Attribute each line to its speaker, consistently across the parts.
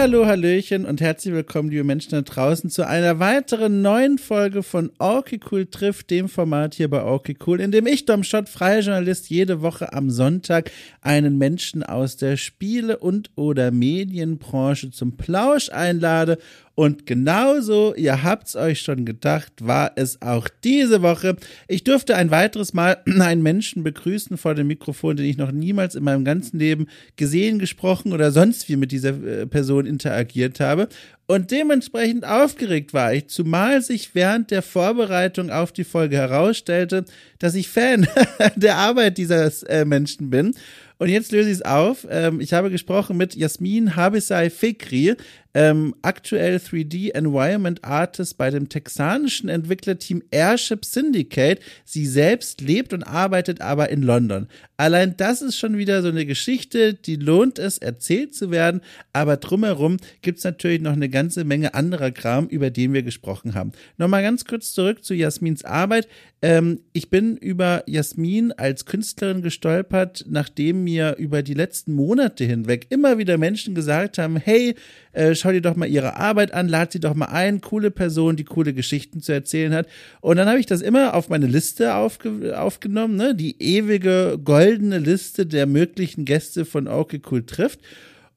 Speaker 1: Hallihallo, Hallöchen und herzlich willkommen, liebe Menschen da draußen, zu einer weiteren neuen Folge von Okay Cool trifft, dem Format hier bei Okay Cool, in dem ich, Dom Schott, freier Journalist, jede Woche am Sonntag einen Menschen aus der Spiele- und oder Medienbranche zum Plausch einlade und genauso, ihr habt's euch schon gedacht, war es auch diese Woche. Ich durfte ein weiteres Mal einen Menschen begrüßen vor dem Mikrofon, den ich noch niemals in meinem ganzen Leben gesehen, gesprochen oder sonst wie mit dieser äh, Person interagiert habe. Und dementsprechend aufgeregt war ich, zumal sich während der Vorbereitung auf die Folge herausstellte, dass ich Fan der Arbeit dieses äh, Menschen bin. Und jetzt löse ich es auf. Ähm, ich habe gesprochen mit Jasmin Habisai Fikri, ähm, aktuell 3D Environment Artist bei dem texanischen Entwicklerteam Airship Syndicate. Sie selbst lebt und arbeitet aber in London. Allein das ist schon wieder so eine Geschichte, die lohnt es, erzählt zu werden. Aber drumherum gibt's natürlich noch eine ganze Menge anderer Kram, über den wir gesprochen haben. Nochmal ganz kurz zurück zu Jasmins Arbeit. Ähm, ich bin über Jasmin als Künstlerin gestolpert, nachdem mir über die letzten Monate hinweg immer wieder Menschen gesagt haben, hey, äh, schau dir doch mal ihre Arbeit an, lad sie doch mal ein, coole Person, die coole Geschichten zu erzählen hat. Und dann habe ich das immer auf meine Liste aufge aufgenommen, ne? die ewige goldene Liste der möglichen Gäste von Okay Cool trifft.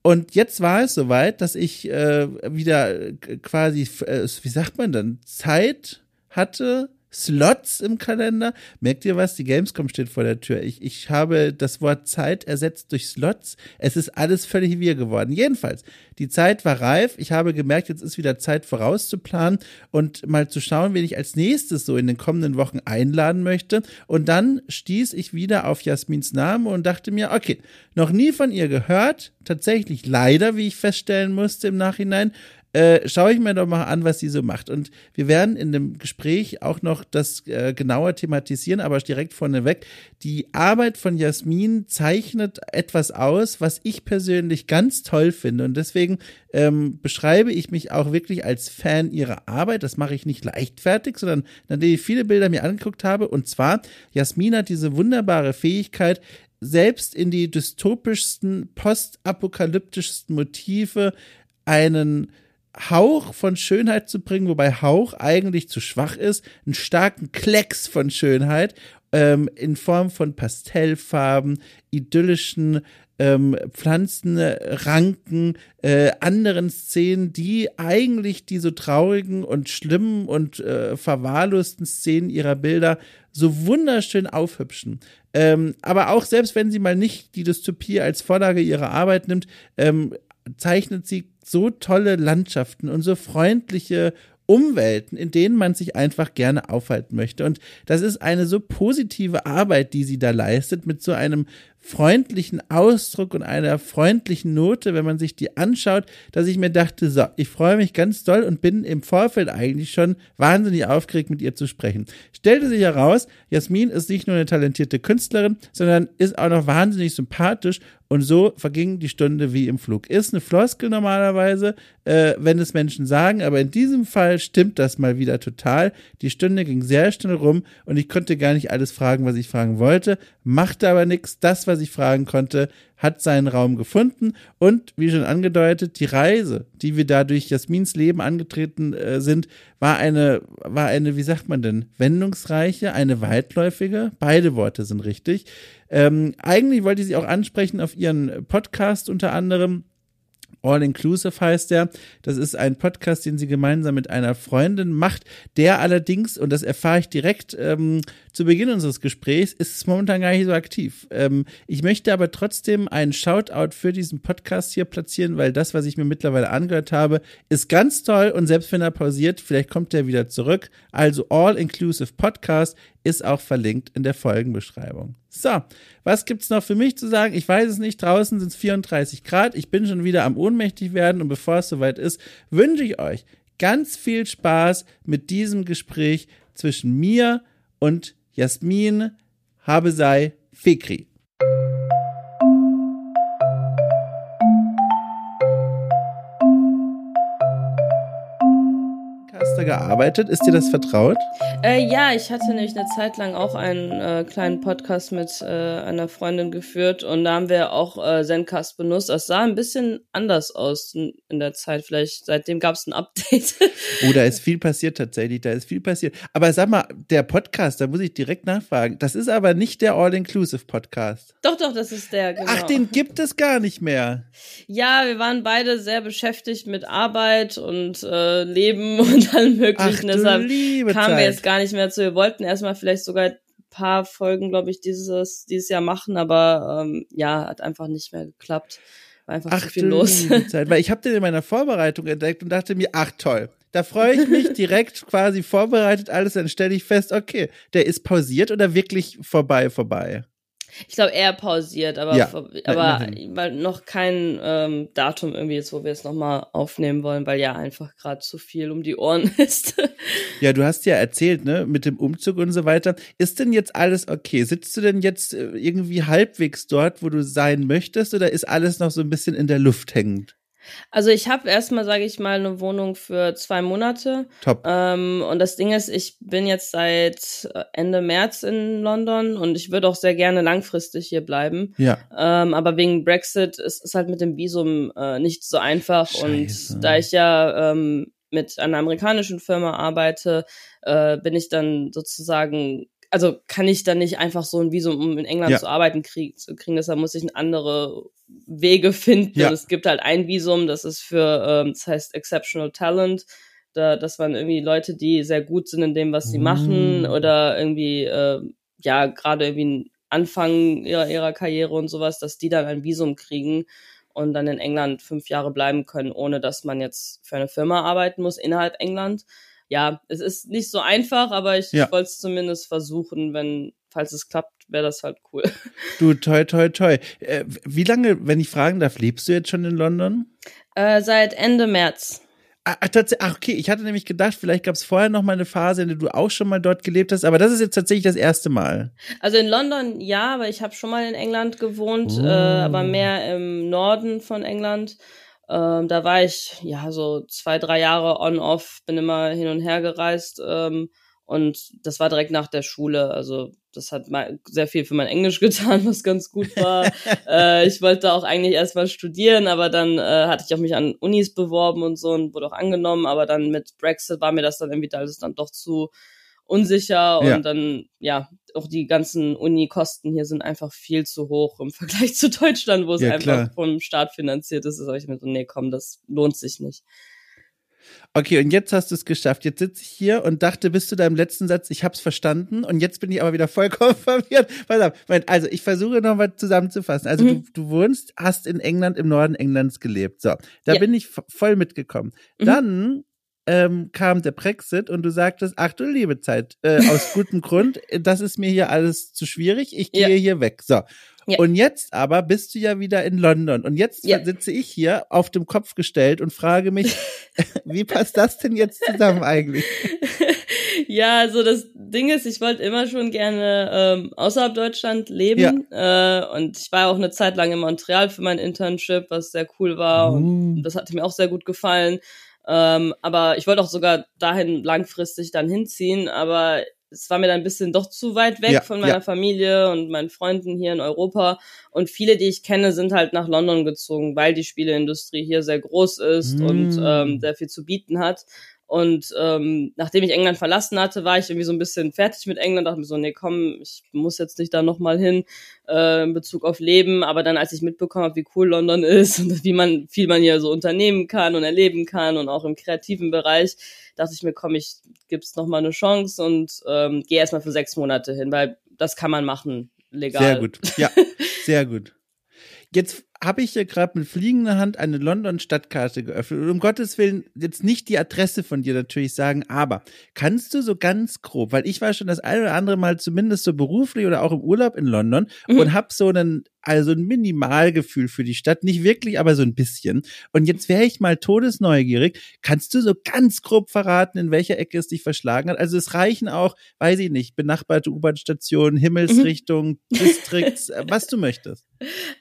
Speaker 1: Und jetzt war es soweit, dass ich äh, wieder quasi, äh, wie sagt man dann, Zeit hatte, Slots im Kalender. Merkt ihr was? Die Gamescom steht vor der Tür. Ich, ich habe das Wort Zeit ersetzt durch Slots. Es ist alles völlig wir geworden. Jedenfalls, die Zeit war reif. Ich habe gemerkt, jetzt ist wieder Zeit vorauszuplanen und mal zu schauen, wen ich als nächstes so in den kommenden Wochen einladen möchte. Und dann stieß ich wieder auf Jasmins Namen und dachte mir, okay, noch nie von ihr gehört. Tatsächlich leider, wie ich feststellen musste im Nachhinein äh, schaue ich mir doch mal an, was sie so macht. Und wir werden in dem Gespräch auch noch das äh, genauer thematisieren, aber direkt vorneweg. Die Arbeit von Jasmin zeichnet etwas aus, was ich persönlich ganz toll finde. Und deswegen ähm, beschreibe ich mich auch wirklich als Fan ihrer Arbeit. Das mache ich nicht leichtfertig, sondern nachdem ich viele Bilder mir angeguckt habe. Und zwar, Jasmin hat diese wunderbare Fähigkeit, selbst in die dystopischsten, postapokalyptischsten Motive einen Hauch von Schönheit zu bringen, wobei Hauch eigentlich zu schwach ist, einen starken Klecks von Schönheit ähm, in Form von Pastellfarben, idyllischen ähm, Pflanzenranken, äh, anderen Szenen, die eigentlich die so traurigen und schlimmen und äh, verwahrlosten Szenen ihrer Bilder so wunderschön aufhübschen. Ähm, aber auch selbst wenn sie mal nicht die Dystopie als Vorlage ihrer Arbeit nimmt, ähm, zeichnet sie so tolle Landschaften und so freundliche Umwelten, in denen man sich einfach gerne aufhalten möchte. Und das ist eine so positive Arbeit, die sie da leistet, mit so einem freundlichen Ausdruck und einer freundlichen Note, wenn man sich die anschaut, dass ich mir dachte, so, ich freue mich ganz doll und bin im Vorfeld eigentlich schon wahnsinnig aufgeregt, mit ihr zu sprechen. Stellte sich heraus, Jasmin ist nicht nur eine talentierte Künstlerin, sondern ist auch noch wahnsinnig sympathisch und so verging die Stunde wie im Flug. Ist eine Floskel normalerweise, äh, wenn es Menschen sagen, aber in diesem Fall stimmt das mal wieder total. Die Stunde ging sehr schnell rum und ich konnte gar nicht alles fragen, was ich fragen wollte, machte aber nichts. Das, was ich fragen konnte, hat seinen Raum gefunden und wie schon angedeutet, die Reise, die wir da durch Jasmins Leben angetreten äh, sind, war eine, war eine, wie sagt man denn, wendungsreiche, eine weitläufige. Beide Worte sind richtig. Ähm, eigentlich wollte ich sie auch ansprechen auf ihren Podcast unter anderem All Inclusive heißt der. Das ist ein Podcast, den sie gemeinsam mit einer Freundin macht. Der allerdings, und das erfahre ich direkt ähm, zu Beginn unseres Gesprächs, ist momentan gar nicht so aktiv. Ähm, ich möchte aber trotzdem einen Shoutout für diesen Podcast hier platzieren, weil das, was ich mir mittlerweile angehört habe, ist ganz toll und selbst wenn er pausiert, vielleicht kommt er wieder zurück. Also All Inclusive Podcast ist auch verlinkt in der Folgenbeschreibung. So, was gibt's noch für mich zu sagen? Ich weiß es nicht. Draußen sind es 34 Grad. Ich bin schon wieder am ohnmächtig werden und bevor es soweit ist, wünsche ich euch ganz viel Spaß mit diesem Gespräch zwischen mir und Jasmin Habesei Fikri. Podcaster gearbeitet? Ist dir das vertraut?
Speaker 2: Äh, ja, ich hatte nämlich eine Zeit lang auch einen äh, kleinen Podcast mit äh, einer Freundin geführt und da haben wir auch äh, Zencast benutzt. Das sah ein bisschen anders aus in, in der Zeit. Vielleicht seitdem gab es ein Update.
Speaker 1: oh, da ist viel passiert tatsächlich. Da ist viel passiert. Aber sag mal, der Podcast, da muss ich direkt nachfragen. Das ist aber nicht der All-Inclusive-Podcast.
Speaker 2: Doch, doch, das ist der. Genau.
Speaker 1: Ach, den gibt es gar nicht mehr.
Speaker 2: Ja, wir waren beide sehr beschäftigt mit Arbeit und äh, Leben und allem möglichen.
Speaker 1: Ach,
Speaker 2: Deshalb kamen
Speaker 1: Zeit.
Speaker 2: wir jetzt gar nicht mehr zu. Wir wollten erstmal vielleicht sogar ein paar Folgen, glaube ich, dieses, dieses Jahr machen, aber ähm, ja, hat einfach nicht mehr geklappt. War einfach
Speaker 1: Ach,
Speaker 2: zu viel los.
Speaker 1: Zeit. Weil ich habe den in meiner Vorbereitung entdeckt und dachte mir, ach toll. Da freue ich mich direkt quasi vorbereitet alles, dann stelle ich fest, okay, der ist pausiert oder wirklich vorbei, vorbei.
Speaker 2: Ich glaube eher pausiert, aber,
Speaker 1: Ja,
Speaker 2: aber weil noch kein ähm, Datum irgendwie jetzt, wo wir es nochmal aufnehmen wollen, weil ja einfach gerade zu viel um die Ohren ist.
Speaker 1: Ja, du hast ja erzählt, ne, mit dem Umzug und so weiter. Ist denn jetzt alles okay? Sitzt du denn jetzt äh, irgendwie halbwegs dort, wo du sein möchtest, oder ist alles noch so ein bisschen in der Luft hängend?
Speaker 2: Also ich habe erstmal, sage ich mal, eine Wohnung für zwei Monate.
Speaker 1: Top.
Speaker 2: Ähm, und das Ding ist, ich bin jetzt seit äh, Ende März in London und ich würde auch sehr gerne langfristig hier bleiben.
Speaker 1: Ja.
Speaker 2: Ähm, aber wegen Brexit ist es halt mit dem Visum äh, nicht so einfach.
Speaker 1: Scheiße.
Speaker 2: Und da ich ja ähm, mit einer amerikanischen Firma arbeite, äh, bin ich dann sozusagen, also kann ich dann nicht einfach so ein Visum, um in England
Speaker 1: Ja.
Speaker 2: zu arbeiten, krieg, zu kriegen. Deshalb muss ich andere Wege finden.
Speaker 1: Ja.
Speaker 2: Es gibt halt ein Visum, das ist für, ähm, das heißt Exceptional Talent. Da, das waren irgendwie Leute, die sehr gut sind in dem, was sie
Speaker 1: Mm.
Speaker 2: machen oder irgendwie, äh, ja, gerade irgendwie Anfang ihrer, ihrer Karriere und sowas, dass die dann ein Visum kriegen und dann in England fünf Jahre bleiben können, ohne dass man jetzt für eine Firma arbeiten muss innerhalb England. Ja, es ist nicht so einfach, aber ich,
Speaker 1: Ja.
Speaker 2: ich wollte es zumindest versuchen, wenn, falls es klappt, wäre das halt cool.
Speaker 1: Du, toi, toi, toi. Äh, wie lange, wenn ich fragen darf, lebst du jetzt schon in London?
Speaker 2: Äh, seit Ende März.
Speaker 1: Ah, ah, tats- ach, okay, ich hatte nämlich gedacht, vielleicht gab es vorher noch mal eine Phase, in der du auch schon mal dort gelebt hast, aber das ist jetzt tatsächlich das erste Mal.
Speaker 2: Also in London ja, aber ich habe schon mal in England gewohnt,
Speaker 1: Oh.
Speaker 2: äh, aber mehr im Norden von England. Ähm, da war ich ja so zwei, drei Jahre on-off, bin immer hin und her gereist ähm, und das war direkt nach der Schule. Also das hat mal sehr viel für mein Englisch getan, was ganz gut war. äh, ich wollte auch eigentlich erstmal studieren, aber dann äh, hatte ich auch mich an Unis beworben und so und wurde auch angenommen, aber dann mit Brexit war mir das dann irgendwie alles dann doch zu unsicher und
Speaker 1: Ja.
Speaker 2: dann, ja, auch die ganzen Uni-Kosten hier sind einfach viel zu hoch im Vergleich zu Deutschland, wo es
Speaker 1: Ja,
Speaker 2: einfach
Speaker 1: klar.
Speaker 2: vom Staat finanziert ist. Da sag ich mir so, nee, komm, das lohnt sich nicht.
Speaker 1: Okay, und jetzt hast du es geschafft. Jetzt sitze ich hier und dachte bis zu deinem letzten Satz, ich hab's verstanden und jetzt bin ich aber wieder vollkommen verwirrt. Pass auf, Moment, also ich versuche nochmal zusammenzufassen. Also
Speaker 2: Mhm.
Speaker 1: du, du wohnst, hast in England, im Norden Englands gelebt. So, da
Speaker 2: Ja.
Speaker 1: bin ich voll mitgekommen.
Speaker 2: Mhm.
Speaker 1: Dann ähm, kam der Brexit und du sagtest, ach du liebe Zeit, äh, aus gutem Grund, äh, das ist mir hier alles zu schwierig, ich gehe
Speaker 2: Ja.
Speaker 1: hier weg. So.
Speaker 2: Ja.
Speaker 1: Und jetzt aber bist du ja wieder in London und jetzt
Speaker 2: Ja.
Speaker 1: sitze ich hier auf dem Kopf gestellt und frage mich, wie passt das denn jetzt zusammen eigentlich?
Speaker 2: ja, also das Ding ist, ich wollte immer schon gerne ähm, außerhalb Deutschland leben. Äh, und ich war auch eine Zeit lang in Montreal für mein Internship, was sehr cool war. Und
Speaker 1: Mm.
Speaker 2: das hatte mir auch sehr gut gefallen. Ähm, aber ich wollte auch sogar dahin langfristig dann hinziehen, aber es war mir dann ein bisschen doch zu weit weg
Speaker 1: Ja,
Speaker 2: von meiner
Speaker 1: ja.
Speaker 2: Familie und meinen Freunden hier in Europa. Und viele, die ich kenne, sind halt nach London gezogen, weil die Spieleindustrie hier sehr groß ist
Speaker 1: Mm.
Speaker 2: und ähm, sehr viel zu bieten hat. Und ähm, nachdem ich England verlassen hatte, war ich irgendwie so ein bisschen fertig mit England. Dachte mir so, nee, komm, ich muss jetzt nicht da nochmal hin äh, in Bezug auf Leben. Aber dann, als ich mitbekommen habe, wie cool London ist und wie man viel man hier so unternehmen kann und erleben kann und auch im kreativen Bereich, dachte ich mir, komm, ich gib's noch mal eine Chance und ähm, gehe erstmal für sechs Monate hin, weil das kann man machen legal.
Speaker 1: Sehr gut. Ja, sehr gut. Jetzt habe ich hier gerade mit fliegender Hand eine London-Stadtkarte geöffnet. Und um Gottes Willen jetzt nicht die Adresse von dir natürlich sagen, aber kannst du so ganz grob, weil ich war schon das eine oder andere Mal zumindest so beruflich oder auch im Urlaub in London
Speaker 2: Mhm.
Speaker 1: und habe so einen, also ein Minimalgefühl für die Stadt. Nicht wirklich, aber so ein bisschen. Und jetzt wäre ich mal todesneugierig. Kannst du so ganz grob verraten, in welcher Ecke es dich verschlagen hat? Also es reichen auch, weiß ich nicht, benachbarte U-Bahn-Stationen, Himmelsrichtung, Distrikts, äh, was du möchtest.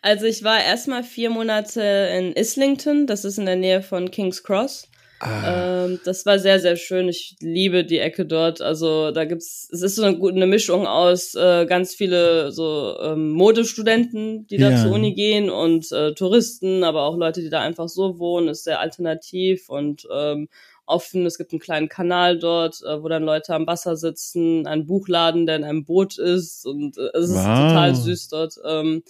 Speaker 2: Also ich war erstmal vier Monate in Islington, das ist in der Nähe von King's Cross. Ah. Ähm, das war sehr, sehr schön. Ich liebe die Ecke dort. Also da gibt's, es ist so eine, eine Mischung aus äh, ganz viele so ähm, Modestudenten, die da ja. zur Uni gehen und äh, Touristen, aber auch Leute, die da einfach so wohnen. Ist sehr alternativ und ähm, offen. Es gibt einen kleinen Kanal dort, äh, wo dann Leute am Wasser sitzen, ein Buchladen, der in einem Boot ist und äh, es ist wow. total süß dort. Ähm,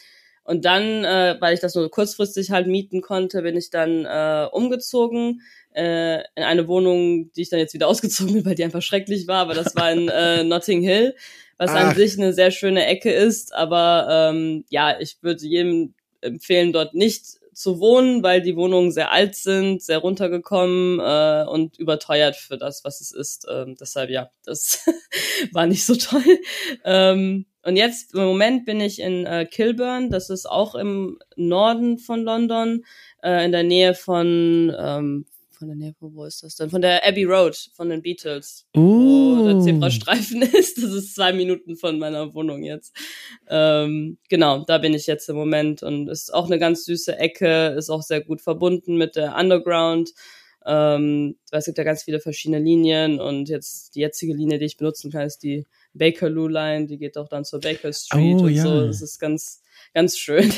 Speaker 2: und dann, äh, weil ich das nur kurzfristig halt mieten konnte, bin ich dann äh, umgezogen äh, in eine Wohnung, die ich dann jetzt wieder ausgezogen bin, weil die einfach schrecklich war. Aber das war in äh, Notting Hill, was Ach. an sich eine sehr schöne Ecke ist. Aber ähm, ja, ich würde jedem empfehlen, dort nicht zu wohnen, weil die Wohnungen sehr alt sind, sehr runtergekommen äh, und überteuert für das, was es ist. Ähm, deshalb ja, das war nicht so toll. Ähm, und jetzt im Moment bin ich in äh, Kilburn, das ist auch im Norden von London, äh, in der Nähe von ähm, von der Nähe, wo ist das denn? Von der Abbey Road von den Beatles. Uh. Wo der Zebrastreifen ist. Das ist zwei Minuten von meiner Wohnung jetzt. Ähm, genau, da bin ich jetzt im Moment und ist auch eine ganz süße Ecke, ist auch sehr gut verbunden mit der Underground. Ähm, es gibt ja ganz viele verschiedene Linien und jetzt die jetzige Linie, die ich benutzen kann, ist die Bakerloo Line, die geht auch dann zur Baker Street oh, und ja. so. Das ist ganz, ganz schön.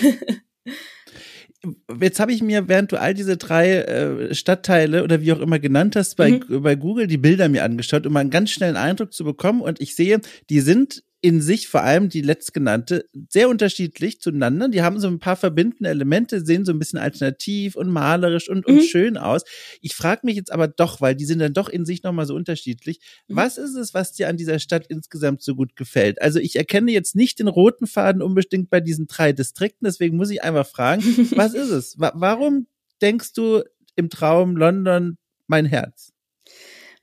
Speaker 1: jetzt habe ich mir, während du all diese drei äh, Stadtteile oder wie auch immer genannt hast, bei, mhm. bei Google die Bilder mir angeschaut, um mal einen ganz schnellen Eindruck zu bekommen. Und ich sehe, die sind in sich, vor allem die letztgenannte, sehr unterschiedlich zueinander. Die haben so ein paar verbindende Elemente, sehen so ein bisschen alternativ und malerisch und, mhm. und schön aus. Ich frage mich jetzt aber doch, weil die sind dann doch in sich nochmal so unterschiedlich. Mhm. Was ist es, was dir an dieser Stadt insgesamt so gut gefällt? Also ich erkenne jetzt nicht den roten Faden unbedingt bei diesen drei Distrikten, deswegen muss ich einfach fragen, was ist es? Warum denkst du im Traum London mein Herz?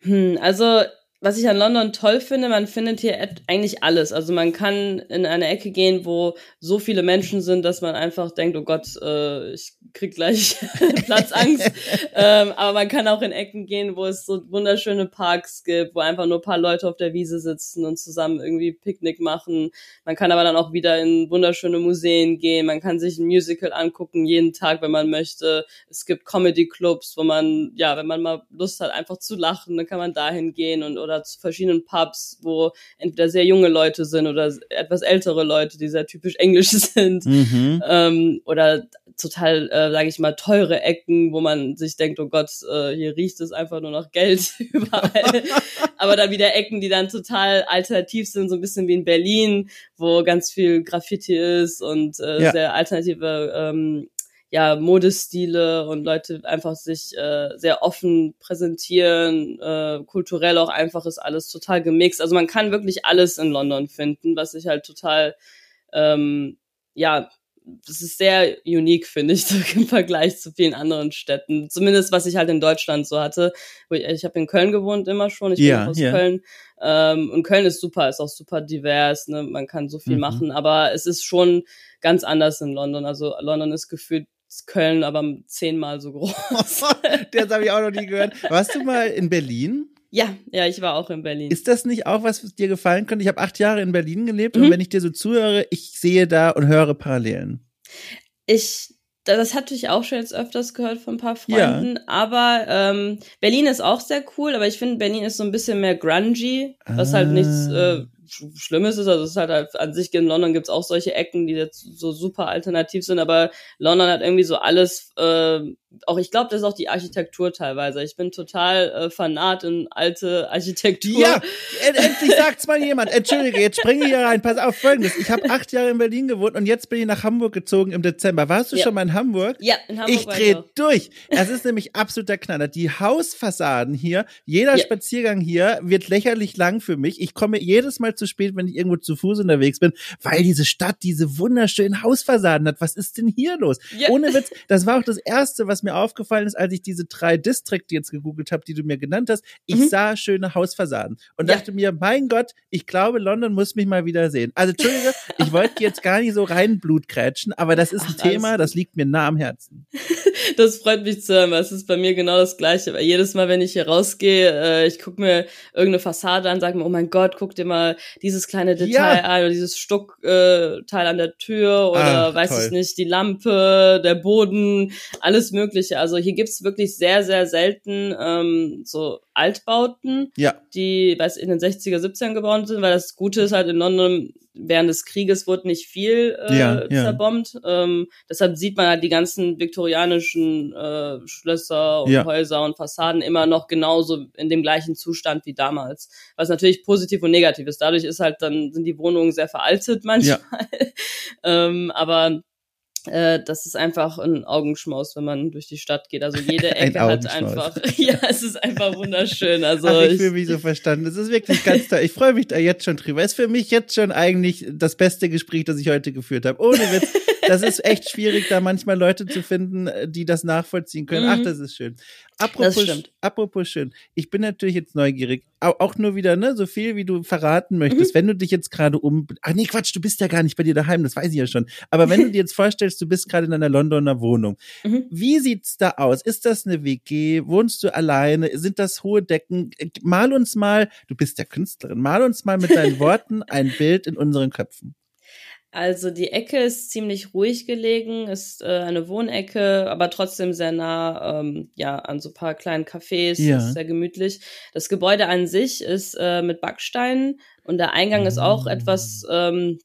Speaker 2: Hm, also was ich an London toll finde, man findet hier eigentlich alles. Also man kann in eine Ecke gehen, wo so viele Menschen sind, dass man einfach denkt, oh Gott, äh, ich krieg gleich Platzangst. ähm, aber man kann auch in Ecken gehen, wo es so wunderschöne Parks gibt, wo einfach nur paar Leute auf der Wiese sitzen und zusammen irgendwie Picknick machen. Man kann aber dann auch wieder in wunderschöne Museen gehen. Man kann sich ein Musical angucken jeden Tag, wenn man möchte. Es gibt Comedy Clubs, wo man, ja, wenn man mal Lust hat, einfach zu lachen, dann kann man dahin gehen und oder oder zu verschiedenen Pubs, wo entweder sehr junge Leute sind oder etwas ältere Leute, die sehr typisch englisch sind. Mhm. Ähm, oder total, äh, sage ich mal, teure Ecken, wo man sich denkt, oh Gott, äh, hier riecht es einfach nur nach Geld überall. Aber dann wieder Ecken, die dann total alternativ sind, so ein bisschen wie in Berlin, wo ganz viel Graffiti ist und äh, ja. sehr alternative ähm, ja, Modestile und Leute einfach sich äh, sehr offen präsentieren, äh, kulturell auch einfach ist alles total gemixt. Also man kann wirklich alles in London finden, was ich halt total, ähm, ja, das ist sehr unique, finde ich, im Vergleich zu vielen anderen Städten. Zumindest was ich halt in Deutschland so hatte. Ich, ich habe in Köln gewohnt immer schon, ich ja, bin aus ja. Köln. Ähm, und Köln ist super, ist auch super divers, ne? man kann so viel mhm. machen, aber es ist schon ganz anders in London. Also London ist gefühlt Köln aber zehnmal so groß.
Speaker 1: das habe ich auch noch nie gehört. Warst du mal in Berlin?
Speaker 2: Ja, ja, ich war auch in Berlin.
Speaker 1: Ist das nicht auch was, was dir gefallen könnte? Ich habe acht Jahre in Berlin gelebt mhm. und wenn ich dir so zuhöre, ich sehe da und höre Parallelen.
Speaker 2: Ich, das hatte ich auch schon jetzt öfters gehört von ein paar Freunden, ja. aber ähm, Berlin ist auch sehr cool, aber ich finde, Berlin ist so ein bisschen mehr grungy, was ah. halt nichts äh, Schlimmes ist. Also es ist halt, halt an sich in London gibt's auch solche Ecken, die jetzt so super alternativ sind, aber London hat irgendwie so alles äh, auch ich glaube, das ist auch die Architektur teilweise. Ich bin total äh, fanat in alte Architektur.
Speaker 1: Ja, endlich sagt's mal jemand. Entschuldige, jetzt springe ich hier rein. Pass auf, folgendes. Ich habe acht Jahre in Berlin gewohnt und jetzt bin ich nach Hamburg gezogen im Dezember. Warst du ja. schon mal in Hamburg?
Speaker 2: Ja, in Hamburg.
Speaker 1: Ich drehe durch. Es ist nämlich absoluter Knaller. Die Hausfassaden hier, jeder ja. Spaziergang hier wird lächerlich lang für mich. Ich komme jedes Mal zu spät, wenn ich irgendwo zu Fuß unterwegs bin, weil diese Stadt diese wunderschönen Hausfassaden hat. Was ist denn hier los? Ja. Ohne Witz, das war auch das Erste, was mir aufgefallen ist, als ich diese drei Distrikte jetzt gegoogelt habe, die du mir genannt hast. Ich mhm. sah schöne Hausfassaden und ja. dachte mir, mein Gott, ich glaube, London muss mich mal wieder sehen. Also Entschuldige, ich wollte jetzt gar nicht so rein Blut krätschen, aber das ist Ach, ein Thema, das liegt mir nah am Herzen.
Speaker 2: das freut mich zu hören, weil es ist bei mir genau das Gleiche. Weil jedes Mal, wenn ich hier rausgehe, äh, ich gucke mir irgendeine Fassade an, sage mir, oh mein Gott, guck dir mal dieses kleine Detail ja. an oder dieses Stuckteil äh, an der Tür oder Ach, weiß toll. ich nicht, die Lampe, der Boden, alles Mögliche. Also hier gibt's wirklich sehr, sehr selten ähm, so Altbauten, ja. die weiß in den 60er, 70ern gebaut sind, weil das Gute ist halt in London, während des Krieges wurde nicht viel äh, ja, zerbombt. Ja. Ähm, deshalb sieht man halt die ganzen viktorianischen äh, Schlösser und ja. Häuser und Fassaden immer noch genauso in dem gleichen Zustand wie damals. Was natürlich positiv und negativ ist. Dadurch ist halt dann sind die Wohnungen sehr veraltet manchmal. ähm, aber äh, das ist einfach ein Augenschmaus, wenn man durch die Stadt geht. Also jede Ecke hat einfach, ja, es ist einfach wunderschön. Also
Speaker 1: Ach, ich, ich fühle mich so verstanden. Es ist wirklich ganz toll. Ich freue mich da jetzt schon drüber. Es ist für mich jetzt schon eigentlich das beste Gespräch, das ich heute geführt habe. Ohne Witz. Das ist echt schwierig, da manchmal Leute zu finden, die das nachvollziehen können. Ach, mhm. das ist schön. Apropos, apropos schön. Ich bin natürlich jetzt neugierig. Auch nur wieder, ne, so viel wie du verraten möchtest. Mhm. Wenn du dich jetzt gerade um, ach nee, Quatsch, du bist ja gar nicht bei dir daheim, das weiß ich ja schon. Aber wenn du dir jetzt vorstellst, du bist gerade in einer Londoner Wohnung. Mhm. Wie sieht's da aus? Ist das eine WG? Wohnst du alleine? Sind das hohe Decken? Mal uns mal, du bist ja Künstlerin, mal uns mal mit deinen Worten ein Bild in unseren Köpfen.
Speaker 2: Also die Ecke ist ziemlich ruhig gelegen, ist äh, eine Wohnecke, aber trotzdem sehr nah ähm, ja an so paar kleinen Cafés, ja. ist sehr gemütlich. Das Gebäude an sich ist äh, mit Backsteinen und der Eingang ist auch etwas ähm,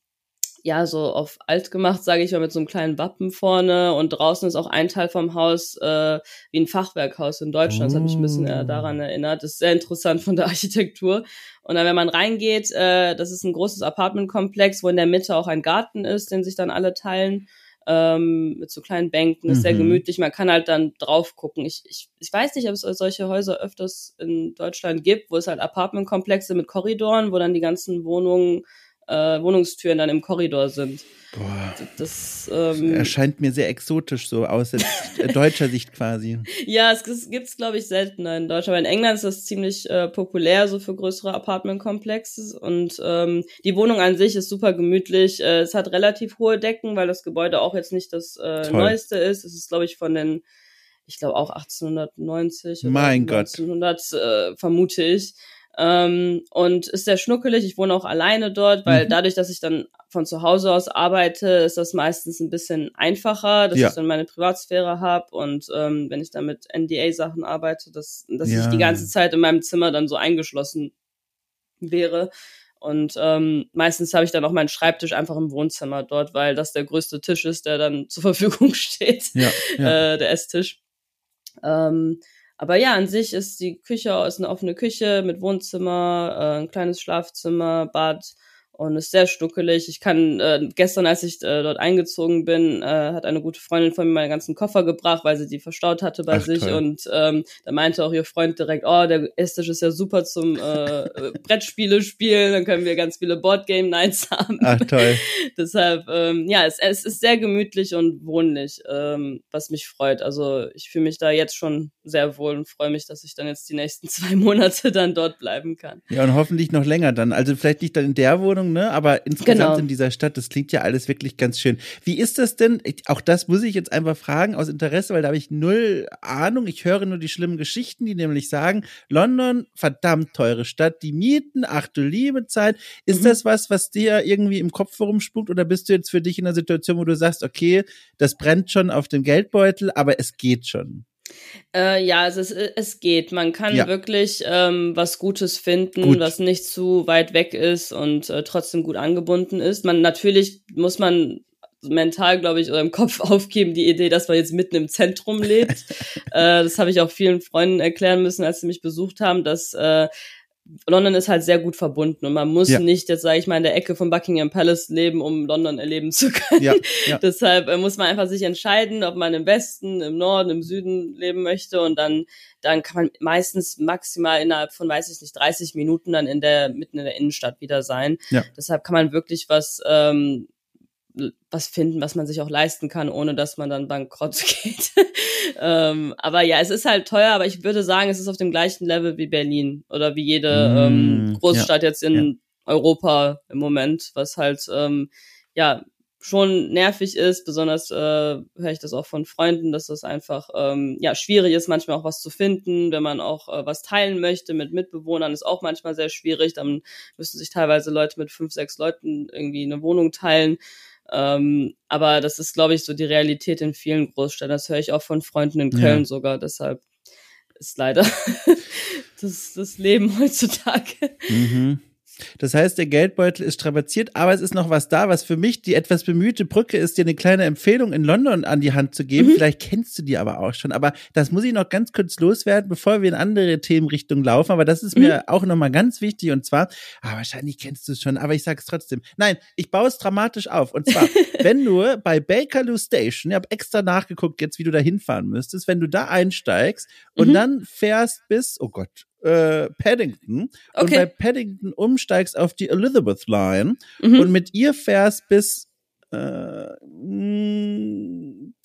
Speaker 2: ja, so auf alt gemacht, sage ich mal, mit so einem kleinen Wappen vorne und draußen ist auch ein Teil vom Haus äh, wie ein Fachwerkhaus in Deutschland. Das hat mich ein bisschen äh, daran erinnert. Das ist sehr interessant von der Architektur. Und dann, wenn man reingeht, äh, das ist ein großes Apartmentkomplex, wo in der Mitte auch ein Garten ist, den sich dann alle teilen. Ähm, mit so kleinen Bänken, ist mhm. sehr gemütlich. Man kann halt dann drauf gucken. Ich, ich, ich weiß nicht, ob es solche Häuser öfters in Deutschland gibt, wo es halt Apartmentkomplexe mit Korridoren, wo dann die ganzen Wohnungen äh, Wohnungstüren dann im Korridor sind.
Speaker 1: Boah. Das, ähm, erscheint mir sehr exotisch so aus deutscher Sicht quasi.
Speaker 2: Ja, es, es gibt's glaube ich seltener in Deutschland. Aber in England ist das ziemlich äh, populär so für größere Apartmentkomplexe und ähm, die Wohnung an sich ist super gemütlich. Äh, es hat relativ hohe Decken, weil das Gebäude auch jetzt nicht das äh, neueste ist. Es ist glaube ich von den ich glaube auch 1890 oder
Speaker 1: mein
Speaker 2: 1900 Gott. Äh, vermute ich. Ähm, und ist sehr schnuckelig. Ich wohne auch alleine dort, weil mhm. dadurch, dass ich dann von zu Hause aus arbeite, ist das meistens ein bisschen einfacher, dass ja. ich dann meine Privatsphäre habe und ähm, wenn ich dann mit NDA-Sachen arbeite, dass, dass ja. ich die ganze Zeit in meinem Zimmer dann so eingeschlossen wäre. Und ähm, meistens habe ich dann auch meinen Schreibtisch einfach im Wohnzimmer dort, weil das der größte Tisch ist, der dann zur Verfügung steht, ja. Äh, der Esstisch. Ähm, aber ja, an sich ist die Küche ist eine offene Küche mit Wohnzimmer, äh, ein kleines Schlafzimmer, Bad, und ist sehr stuckelig. Ich kann, äh, gestern, als ich äh, dort eingezogen bin, äh, hat eine gute Freundin von mir meine ganzen Koffer gebracht, weil sie die verstaut hatte bei Ach, sich. Toll. Und ähm, da meinte auch ihr Freund direkt, oh, der Esstisch ist ja super zum äh, Brettspiele spielen, dann können wir ganz viele Boardgame Nights haben.
Speaker 1: Ach toll.
Speaker 2: Deshalb, ähm, ja, es, es ist sehr gemütlich und wohnlich, ähm, was mich freut. Also ich fühle mich da jetzt schon sehr wohl und freue mich, dass ich dann jetzt die nächsten zwei Monate dann dort bleiben kann.
Speaker 1: Ja, und hoffentlich noch länger dann. Also vielleicht nicht dann in der Wohnung, Ahnung, ne? Aber insgesamt genau. in dieser Stadt, das klingt ja alles wirklich ganz schön. Wie ist das denn? Auch das muss ich jetzt einfach fragen aus Interesse, weil da habe ich null Ahnung. Ich höre nur die schlimmen Geschichten, die nämlich sagen, London, verdammt teure Stadt, die Mieten, ach du liebe Zeit. Ist mhm. das was, was dir irgendwie im Kopf herumspukt oder bist du jetzt für dich in einer Situation, wo du sagst, okay, das brennt schon auf dem Geldbeutel, aber es geht schon?
Speaker 2: Äh, ja, es, ist, es geht. Man kann ja. wirklich ähm, was Gutes finden, gut. was nicht zu weit weg ist und äh, trotzdem gut angebunden ist. Man natürlich muss man mental, glaube ich, oder im Kopf aufgeben, die Idee, dass man jetzt mitten im Zentrum lebt. äh, das habe ich auch vielen Freunden erklären müssen, als sie mich besucht haben, dass äh, London ist halt sehr gut verbunden und man muss ja. nicht jetzt, sage ich mal, in der Ecke von Buckingham Palace leben, um London erleben zu können. Ja, ja. Deshalb äh, muss man einfach sich entscheiden, ob man im Westen, im Norden, im Süden leben möchte und dann, dann kann man meistens maximal innerhalb von, weiß ich nicht, 30 Minuten dann in der, mitten in der Innenstadt wieder sein. Ja. Deshalb kann man wirklich was ähm, was finden, was man sich auch leisten kann, ohne dass man dann bankrott geht. ähm, aber ja, es ist halt teuer, aber ich würde sagen, es ist auf dem gleichen Level wie Berlin oder wie jede mm, ähm, Großstadt ja, jetzt in ja. Europa im Moment, was halt ähm, ja schon nervig ist. Besonders äh, höre ich das auch von Freunden, dass das einfach ähm, ja schwierig ist, manchmal auch was zu finden, wenn man auch äh, was teilen möchte mit Mitbewohnern, ist auch manchmal sehr schwierig. Dann müssen sich teilweise Leute mit fünf, sechs Leuten irgendwie eine Wohnung teilen. Ähm, aber das ist, glaube ich, so die Realität in vielen Großstädten. Das höre ich auch von Freunden in Köln ja. sogar. Deshalb ist leider das, das Leben heutzutage.
Speaker 1: Mhm. Das heißt, der Geldbeutel ist strapaziert, aber es ist noch was da, was für mich die etwas bemühte Brücke ist, dir eine kleine Empfehlung in London an die Hand zu geben. Mhm. Vielleicht kennst du die aber auch schon, aber das muss ich noch ganz kurz loswerden, bevor wir in andere Themenrichtungen laufen. Aber das ist mhm. mir auch nochmal ganz wichtig und zwar, ah, wahrscheinlich kennst du es schon, aber ich sag's trotzdem. Nein, ich baue es dramatisch auf. Und zwar, wenn du bei Bakerloo Station, ich habe extra nachgeguckt jetzt, wie du da hinfahren müsstest, wenn du da einsteigst und mhm. dann fährst bis, oh Gott, äh, Paddington okay. und bei Paddington umsteigst auf die Elizabeth Line mhm. und mit ihr fährst bis äh,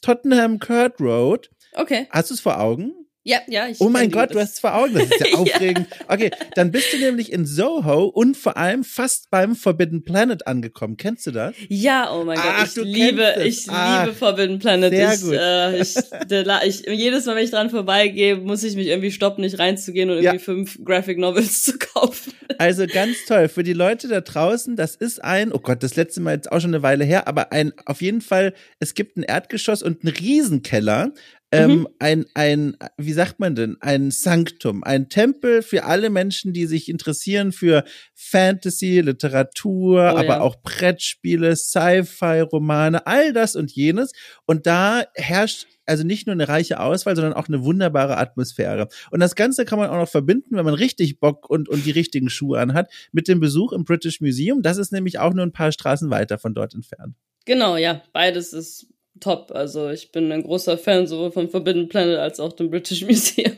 Speaker 1: Tottenham Court Road.
Speaker 2: Okay.
Speaker 1: Hast du es vor Augen?
Speaker 2: Ja, ja. Ich
Speaker 1: oh mein Gott, du hast es vor Augen. Das ist ja aufregend. ja. Okay, dann bist du nämlich in Soho und vor allem fast beim Forbidden Planet angekommen. Kennst du das?
Speaker 2: Ja, oh mein Ach, Gott, ich liebe, ich Ach, liebe Forbidden Planet. Sehr ich, gut. Äh, ich, ich, jedes Mal, wenn ich dran vorbeigehe, muss ich mich irgendwie stoppen, nicht reinzugehen und irgendwie ja. fünf Graphic Novels zu kaufen.
Speaker 1: Also ganz toll. Für die Leute da draußen, das ist ein, oh Gott, das letzte Mal jetzt auch schon eine Weile her, aber ein, auf jeden Fall, es gibt ein Erdgeschoss und einen Riesenkeller ähm, mhm. ein, ein, wie sagt man denn, ein Sanktum, ein Tempel für alle Menschen, die sich interessieren für Fantasy, Literatur, oh, aber ja. auch Brettspiele, Sci-Fi, Romane, all das und jenes. Und da herrscht also nicht nur eine reiche Auswahl, sondern auch eine wunderbare Atmosphäre. Und das Ganze kann man auch noch verbinden, wenn man richtig Bock und, und die richtigen Schuhe anhat, mit dem Besuch im British Museum. Das ist nämlich auch nur ein paar Straßen weiter von dort entfernt.
Speaker 2: Genau, ja. Beides ist top. Also ich bin ein großer Fan sowohl von Forbidden Planet als auch dem British Museum.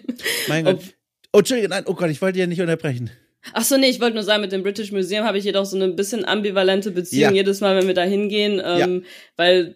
Speaker 1: Mein Gott. Oh, Entschuldigung, nein, oh Gott, ich wollte ja nicht unterbrechen.
Speaker 2: Ach so, nee, ich wollte nur sagen, mit dem British Museum habe ich jedoch so eine bisschen ambivalente Beziehung ja. jedes Mal, wenn wir da hingehen, ähm, ja. weil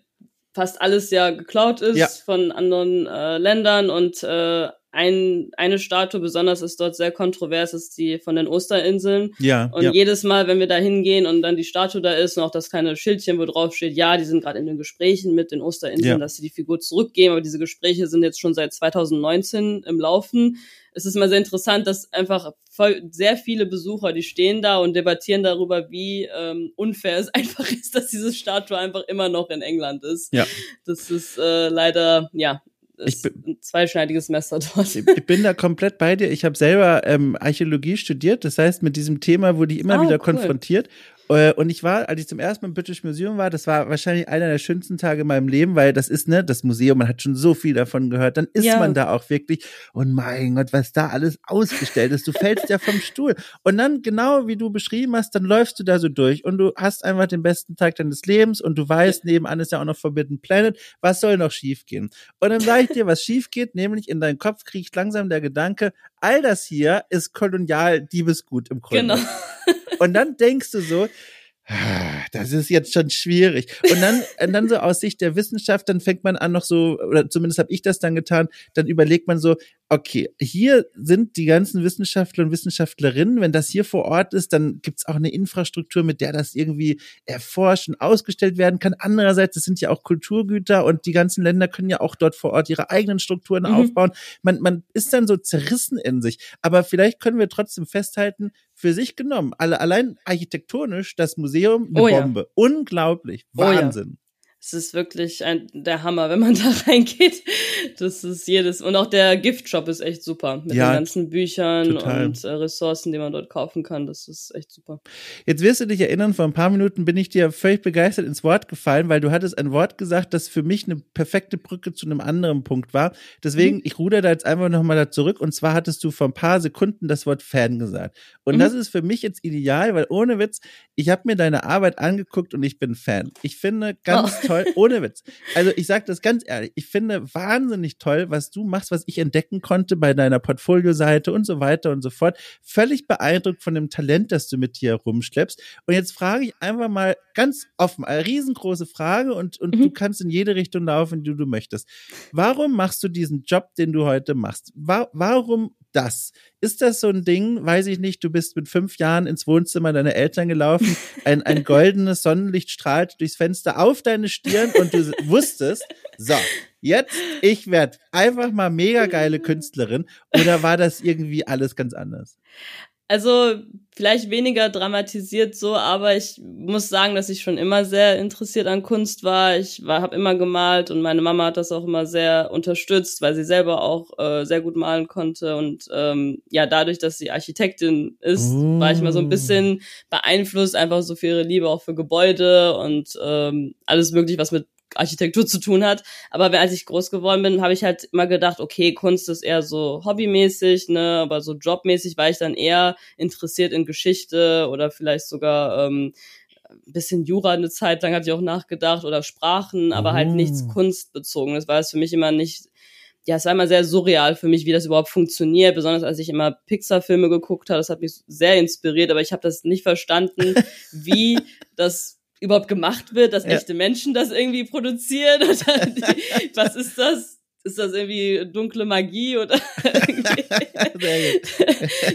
Speaker 2: fast alles ja geklaut ist ja. von anderen äh, Ländern und äh, ein, eine Statue besonders ist dort sehr kontrovers, ist die von den Osterinseln.
Speaker 1: Ja.
Speaker 2: Und
Speaker 1: ja.
Speaker 2: jedes Mal, wenn wir da hingehen und dann die Statue da ist und auch das kleine Schildchen, wo drauf steht, ja, die sind gerade in den Gesprächen mit den Osterinseln, ja. dass sie die Figur zurückgeben, aber diese Gespräche sind jetzt schon seit 2019 im Laufen. Es ist mal sehr interessant, dass einfach voll, sehr viele Besucher, die stehen da und debattieren darüber, wie ähm, unfair es einfach ist, dass diese Statue einfach immer noch in England ist.
Speaker 1: Ja.
Speaker 2: Das ist äh, leider, ja, ich bin, ein zweischneidiges Messer dort.
Speaker 1: Ich bin da komplett bei dir. Ich habe selber ähm, Archäologie studiert. Das heißt, mit diesem Thema wurde ich immer oh, wieder cool. konfrontiert. Äh, und ich war, als ich zum ersten Mal im British Museum war, das war wahrscheinlich einer der schönsten Tage in meinem Leben, weil das ist, ne, das Museum, man hat schon so viel davon gehört, dann ist ja. man da auch wirklich und mein Gott, was da alles ausgestellt ist, du fällst ja vom Stuhl. Und dann, genau wie du beschrieben hast, dann läufst du da so durch und du hast einfach den besten Tag deines Lebens und du weißt, nebenan ist ja auch noch Forbidden Planet, was soll noch schiefgehen? Und dann sage ich dir, was schief geht, nämlich in deinen Kopf kriecht langsam der Gedanke, all das hier ist kolonial Diebesgut im Grunde. Genau. Und dann denkst du so, das ist jetzt schon schwierig. Und dann, und dann so aus Sicht der Wissenschaft, dann fängt man an noch so, oder zumindest habe ich das dann getan, dann überlegt man so, okay, hier sind die ganzen Wissenschaftler und Wissenschaftlerinnen. Wenn das hier vor Ort ist, dann gibt's auch eine Infrastruktur, mit der das irgendwie erforscht und ausgestellt werden kann. Andererseits, es sind ja auch Kulturgüter und die ganzen Länder können ja auch dort vor Ort ihre eigenen Strukturen mhm. aufbauen. Man, man ist dann so zerrissen in sich. Aber vielleicht können wir trotzdem festhalten, für sich genommen, alle, allein architektonisch, das Museum, eine oh, Bombe. Ja. Unglaublich. Wahnsinn.
Speaker 2: Oh, ja es ist wirklich ein, der Hammer, wenn man da reingeht. Das ist jedes. Und auch der Giftshop ist echt super. Mit ja, den ganzen Büchern total. und äh, Ressourcen, die man dort kaufen kann. Das ist echt super.
Speaker 1: Jetzt wirst du dich erinnern, vor ein paar Minuten bin ich dir völlig begeistert ins Wort gefallen, weil du hattest ein Wort gesagt, das für mich eine perfekte Brücke zu einem anderen Punkt war. Deswegen, mhm. ich ruder da jetzt einfach nochmal da zurück. Und zwar hattest du vor ein paar Sekunden das Wort Fan gesagt. Und mhm. das ist für mich jetzt ideal, weil ohne Witz, ich habe mir deine Arbeit angeguckt und ich bin Fan. Ich finde ganz oh. toll, toll, ohne Witz. Also ich sage das ganz ehrlich, ich finde wahnsinnig toll, was du machst, was ich entdecken konnte bei deiner Portfolioseite und so weiter und so fort. Völlig beeindruckt von dem Talent, das du mit dir rumschleppst. Und jetzt frage ich einfach mal ganz offen, eine riesengroße Frage und, und mhm. du kannst in jede Richtung laufen, die du möchtest. Warum machst du diesen Job, den du heute machst? Wa warum das. Ist das so ein Ding, weiß ich nicht, du bist mit fünf Jahren ins Wohnzimmer deiner Eltern gelaufen, ein, ein goldenes Sonnenlicht strahlt durchs Fenster auf deine Stirn und du wusstest, so, jetzt, ich werde einfach mal mega geile Künstlerin oder war das irgendwie alles ganz anders?
Speaker 2: Also vielleicht weniger dramatisiert so, aber ich muss sagen, dass ich schon immer sehr interessiert an Kunst war. Ich war, habe immer gemalt und meine Mama hat das auch immer sehr unterstützt, weil sie selber auch äh, sehr gut malen konnte und ähm, ja, dadurch, dass sie Architektin ist, oh. war ich immer so ein bisschen beeinflusst, einfach so für ihre Liebe auch für Gebäude und ähm, alles mögliche, was mit Architektur zu tun hat. Aber als ich groß geworden bin, habe ich halt immer gedacht, okay, Kunst ist eher so hobbymäßig, ne, aber so jobmäßig war ich dann eher interessiert in Geschichte oder vielleicht sogar ähm, ein bisschen Jura eine Zeit lang hatte ich auch nachgedacht oder Sprachen, aber oh. halt nichts oh. kunstbezogenes, weil es für mich immer nicht ja, es war immer sehr surreal für mich, wie das überhaupt funktioniert, besonders als ich immer Pixar-Filme geguckt habe. Das hat mich sehr inspiriert, aber ich habe das nicht verstanden, wie das überhaupt gemacht wird, dass ja. echte Menschen das irgendwie produzieren oder die, was ist das? Ist das irgendwie dunkle Magie oder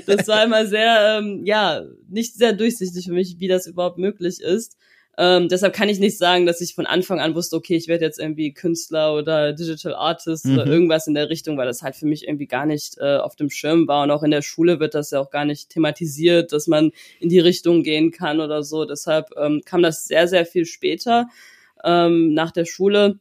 Speaker 2: das war immer sehr, ähm, ja, nicht sehr durchsichtig für mich, wie das überhaupt möglich ist. Ähm, deshalb kann ich nicht sagen, dass ich von Anfang an wusste, okay, ich werde jetzt irgendwie Künstler oder Digital Artist mhm. oder irgendwas in der Richtung, weil das halt für mich irgendwie gar nicht äh, auf dem Schirm war. Und auch in der Schule wird das ja auch gar nicht thematisiert, dass man in die Richtung gehen kann oder so. Deshalb ähm, kam das sehr, sehr viel später. Ähm, nach der Schule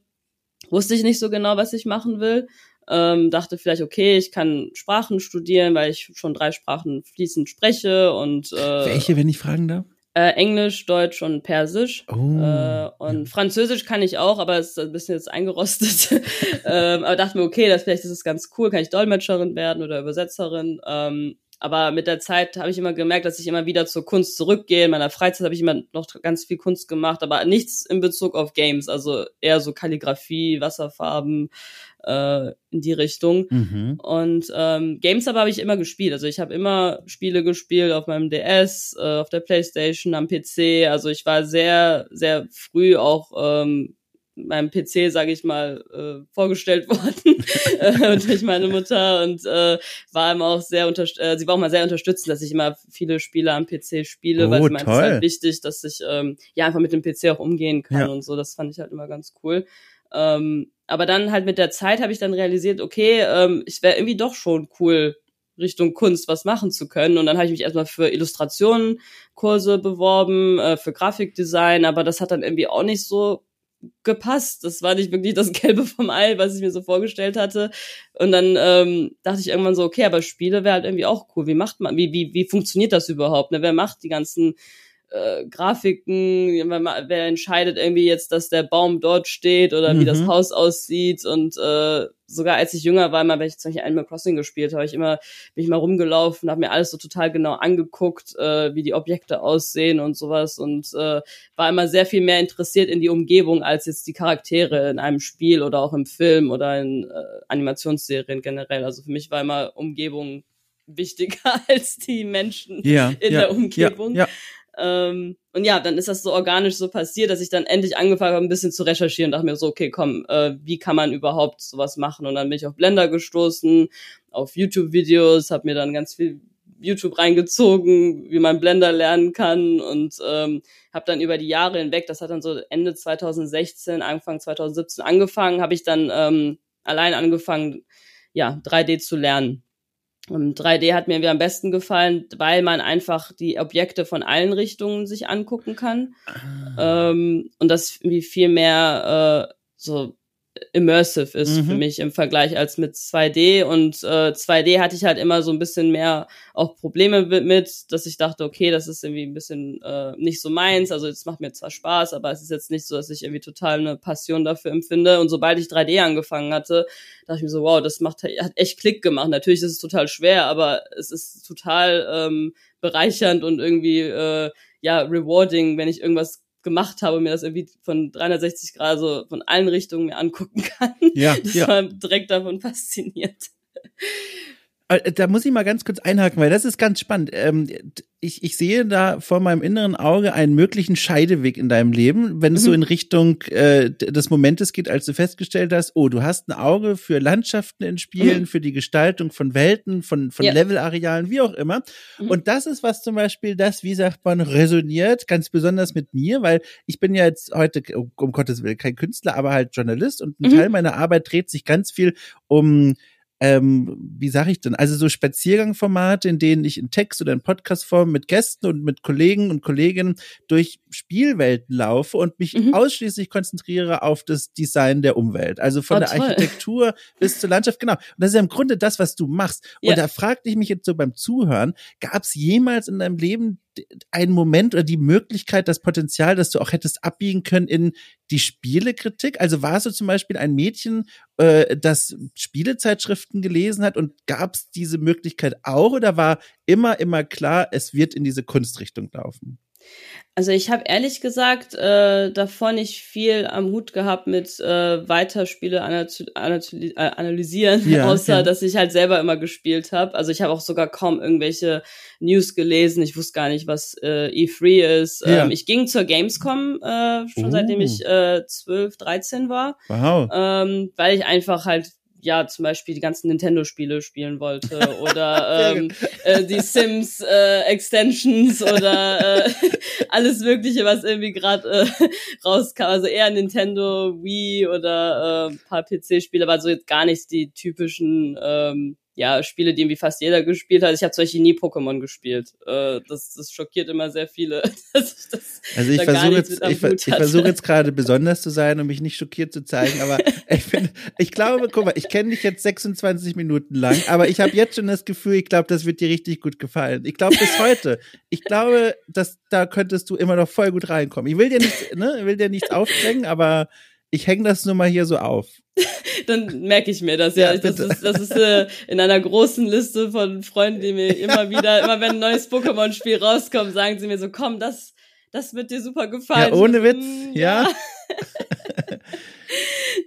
Speaker 2: wusste ich nicht so genau, was ich machen will. Ähm, dachte vielleicht, okay, ich kann Sprachen studieren, weil ich schon drei Sprachen fließend spreche und
Speaker 1: äh, welche, wenn ich fragen darf?
Speaker 2: Äh, Englisch, Deutsch und Persisch. Oh, äh, und. Französisch kann ich auch, aber es ist ein bisschen jetzt eingerostet. ähm, aber dachte mir, okay, das vielleicht ist es ganz cool, kann ich Dolmetscherin werden oder Übersetzerin. Ähm, aber mit der Zeit habe ich immer gemerkt, dass ich immer wieder zur Kunst zurückgehe. In meiner Freizeit habe ich immer noch ganz viel Kunst gemacht, aber nichts in Bezug auf Games. Also eher so Kalligrafie, Wasserfarben, äh, in die Richtung. Mhm. Und ähm, Games aber habe ich immer gespielt. Also ich habe immer Spiele gespielt auf meinem DS, äh, auf der Playstation, am PC. Also ich war sehr, sehr früh auch ähm, meinem PC, sage ich mal, äh, vorgestellt worden äh, durch meine Mutter und äh, war immer auch sehr äh, sie war auch mal sehr unterstützend, dass ich immer viele Spiele am PC spiele, oh, weil sie meinte, es ist halt wichtig, dass ich ähm, ja einfach mit dem PC auch umgehen kann ja. und so. Das fand ich halt immer ganz cool. Ähm, aber dann halt mit der Zeit habe ich dann realisiert, okay, ähm, ich wäre irgendwie doch schon cool, Richtung Kunst was machen zu können. Und dann habe ich mich erstmal für Illustrationen Kurse beworben, äh, für Grafikdesign, aber das hat dann irgendwie auch nicht so gepasst. Das war nicht wirklich das Gelbe vom Ei, was ich mir so vorgestellt hatte. Und dann ähm, dachte ich irgendwann so, okay, aber Spiele wäre halt irgendwie auch cool. Wie macht man, wie, wie, wie funktioniert das überhaupt? Ne? Wer macht die ganzen äh, Grafiken, wer entscheidet irgendwie jetzt, dass der Baum dort steht oder mhm. wie das mhm. Haus aussieht und äh, sogar als ich jünger war, mal wenn ich zum Beispiel Animal Crossing gespielt habe, ich immer bin ich mal rumgelaufen, habe mir alles so total genau angeguckt, äh, wie die Objekte aussehen und sowas und äh, war immer sehr viel mehr interessiert in die Umgebung als jetzt die Charaktere in einem Spiel oder auch im Film oder in äh, Animationsserien generell. Also für mich war immer Umgebung wichtiger als die Menschen
Speaker 1: ja,
Speaker 2: in
Speaker 1: ja,
Speaker 2: der Umgebung.
Speaker 1: Ja.
Speaker 2: Ähm, und ja, dann ist das so organisch so passiert, dass ich dann endlich angefangen habe, ein bisschen zu recherchieren und dachte mir so, okay, komm, äh, wie kann man überhaupt sowas machen? Und dann bin ich auf Blender gestoßen, auf YouTube-Videos, habe mir dann ganz viel YouTube reingezogen, wie man Blender lernen kann und ähm, habe dann über die Jahre hinweg, das hat dann so Ende 2016, Anfang 2017 angefangen, habe ich dann ähm, allein angefangen, ja, 3D zu lernen. Und 3D hat mir am besten gefallen, weil man einfach die Objekte von allen Richtungen sich angucken kann. Ah. Ähm, und das wie viel mehr äh, so immersive ist mhm. für mich im Vergleich als mit 2D und äh, 2D hatte ich halt immer so ein bisschen mehr auch Probleme mit, dass ich dachte, okay, das ist irgendwie ein bisschen äh, nicht so meins, also es macht mir zwar Spaß, aber es ist jetzt nicht so, dass ich irgendwie total eine Passion dafür empfinde und sobald ich 3D angefangen hatte, dachte ich mir so, wow, das macht hat echt Klick gemacht. Natürlich ist es total schwer, aber es ist total ähm, bereichernd und irgendwie äh, ja rewarding, wenn ich irgendwas gemacht habe, mir das irgendwie von 360 Grad so von allen Richtungen mir angucken kann.
Speaker 1: Ja,
Speaker 2: das
Speaker 1: ja.
Speaker 2: war direkt davon fasziniert.
Speaker 1: Äh, da muss ich mal ganz kurz einhaken, weil das ist ganz spannend. Ähm, ich, ich sehe da vor meinem inneren Auge einen möglichen Scheideweg in deinem Leben, wenn es mhm. so in Richtung äh, des Momentes geht, als du festgestellt hast, oh, du hast ein Auge für Landschaften in Spielen, mhm. für die Gestaltung von Welten, von, von ja. Levelarealen, wie auch immer. Mhm. Und das ist was zum Beispiel, das, wie sagt man, resoniert ganz besonders mit mir, weil ich bin ja jetzt heute, um, um Gottes Willen, kein Künstler, aber halt Journalist und ein mhm. Teil meiner Arbeit dreht sich ganz viel um ähm, wie sage ich denn, also so Spaziergangformate, in denen ich in Text oder in Podcastform mit Gästen und mit Kollegen und Kolleginnen durch Spielwelten laufe und mich mhm. ausschließlich konzentriere auf das Design der Umwelt. Also von oh, der. Architektur bis zur Landschaft, genau. Und das ist ja im Grunde das, was du machst. Ja. Und da fragte ich mich jetzt so beim Zuhören, gab es jemals in deinem Leben einen Moment oder die Möglichkeit, das Potenzial, dass du auch hättest abbiegen können in die Spielekritik? Also warst du zum Beispiel ein Mädchen, äh, das Spielezeitschriften gelesen hat und gab es diese Möglichkeit auch oder war immer, immer klar, es wird in diese Kunstrichtung laufen?
Speaker 2: Also ich habe ehrlich gesagt äh, davor nicht viel am Hut gehabt mit äh, Weiterspiele äh, analysieren, ja, außer ja. dass ich halt selber immer gespielt habe. Also ich habe auch sogar kaum irgendwelche News gelesen. Ich wusste gar nicht, was äh, E3 ist. Ja. Ähm, ich ging zur Gamescom äh, schon oh. seitdem ich äh, 12, 13 war. Wow. Ähm, weil ich einfach halt ja zum Beispiel die ganzen Nintendo-Spiele spielen wollte oder ähm, äh, die Sims äh, Extensions oder äh, alles Mögliche, was irgendwie gerade äh, rauskam. Also eher Nintendo, Wii oder äh, paar PC-Spiele, aber so jetzt gar nicht die typischen ähm, ja, Spiele, die irgendwie fast jeder gespielt hat. Ich habe zum Beispiel nie Pokémon gespielt. Äh, das, das schockiert immer sehr viele. dass ich das
Speaker 1: also ich versuche jetzt, ich, ich versuche jetzt gerade besonders zu sein, um mich nicht schockiert zu zeigen, aber ich finde, ich glaube, guck mal, ich kenne dich jetzt 26 Minuten lang, aber ich habe jetzt schon das Gefühl, ich glaube, das wird dir richtig gut gefallen. Ich glaube bis heute. Ich glaube, dass da könntest du immer noch voll gut reinkommen. Ich will dir nichts, ne, will dir nichts aufdrängen, aber ich hänge das nur mal hier so auf.
Speaker 2: Dann merke ich mir das, ja. ja das ist, das ist äh, in einer großen Liste von Freunden, die mir immer wieder, immer wenn ein neues Pokémon-Spiel rauskommt, sagen sie mir so, komm, das, das wird dir super gefallen.
Speaker 1: Ja, ohne Witz, mm, ja.
Speaker 2: ja.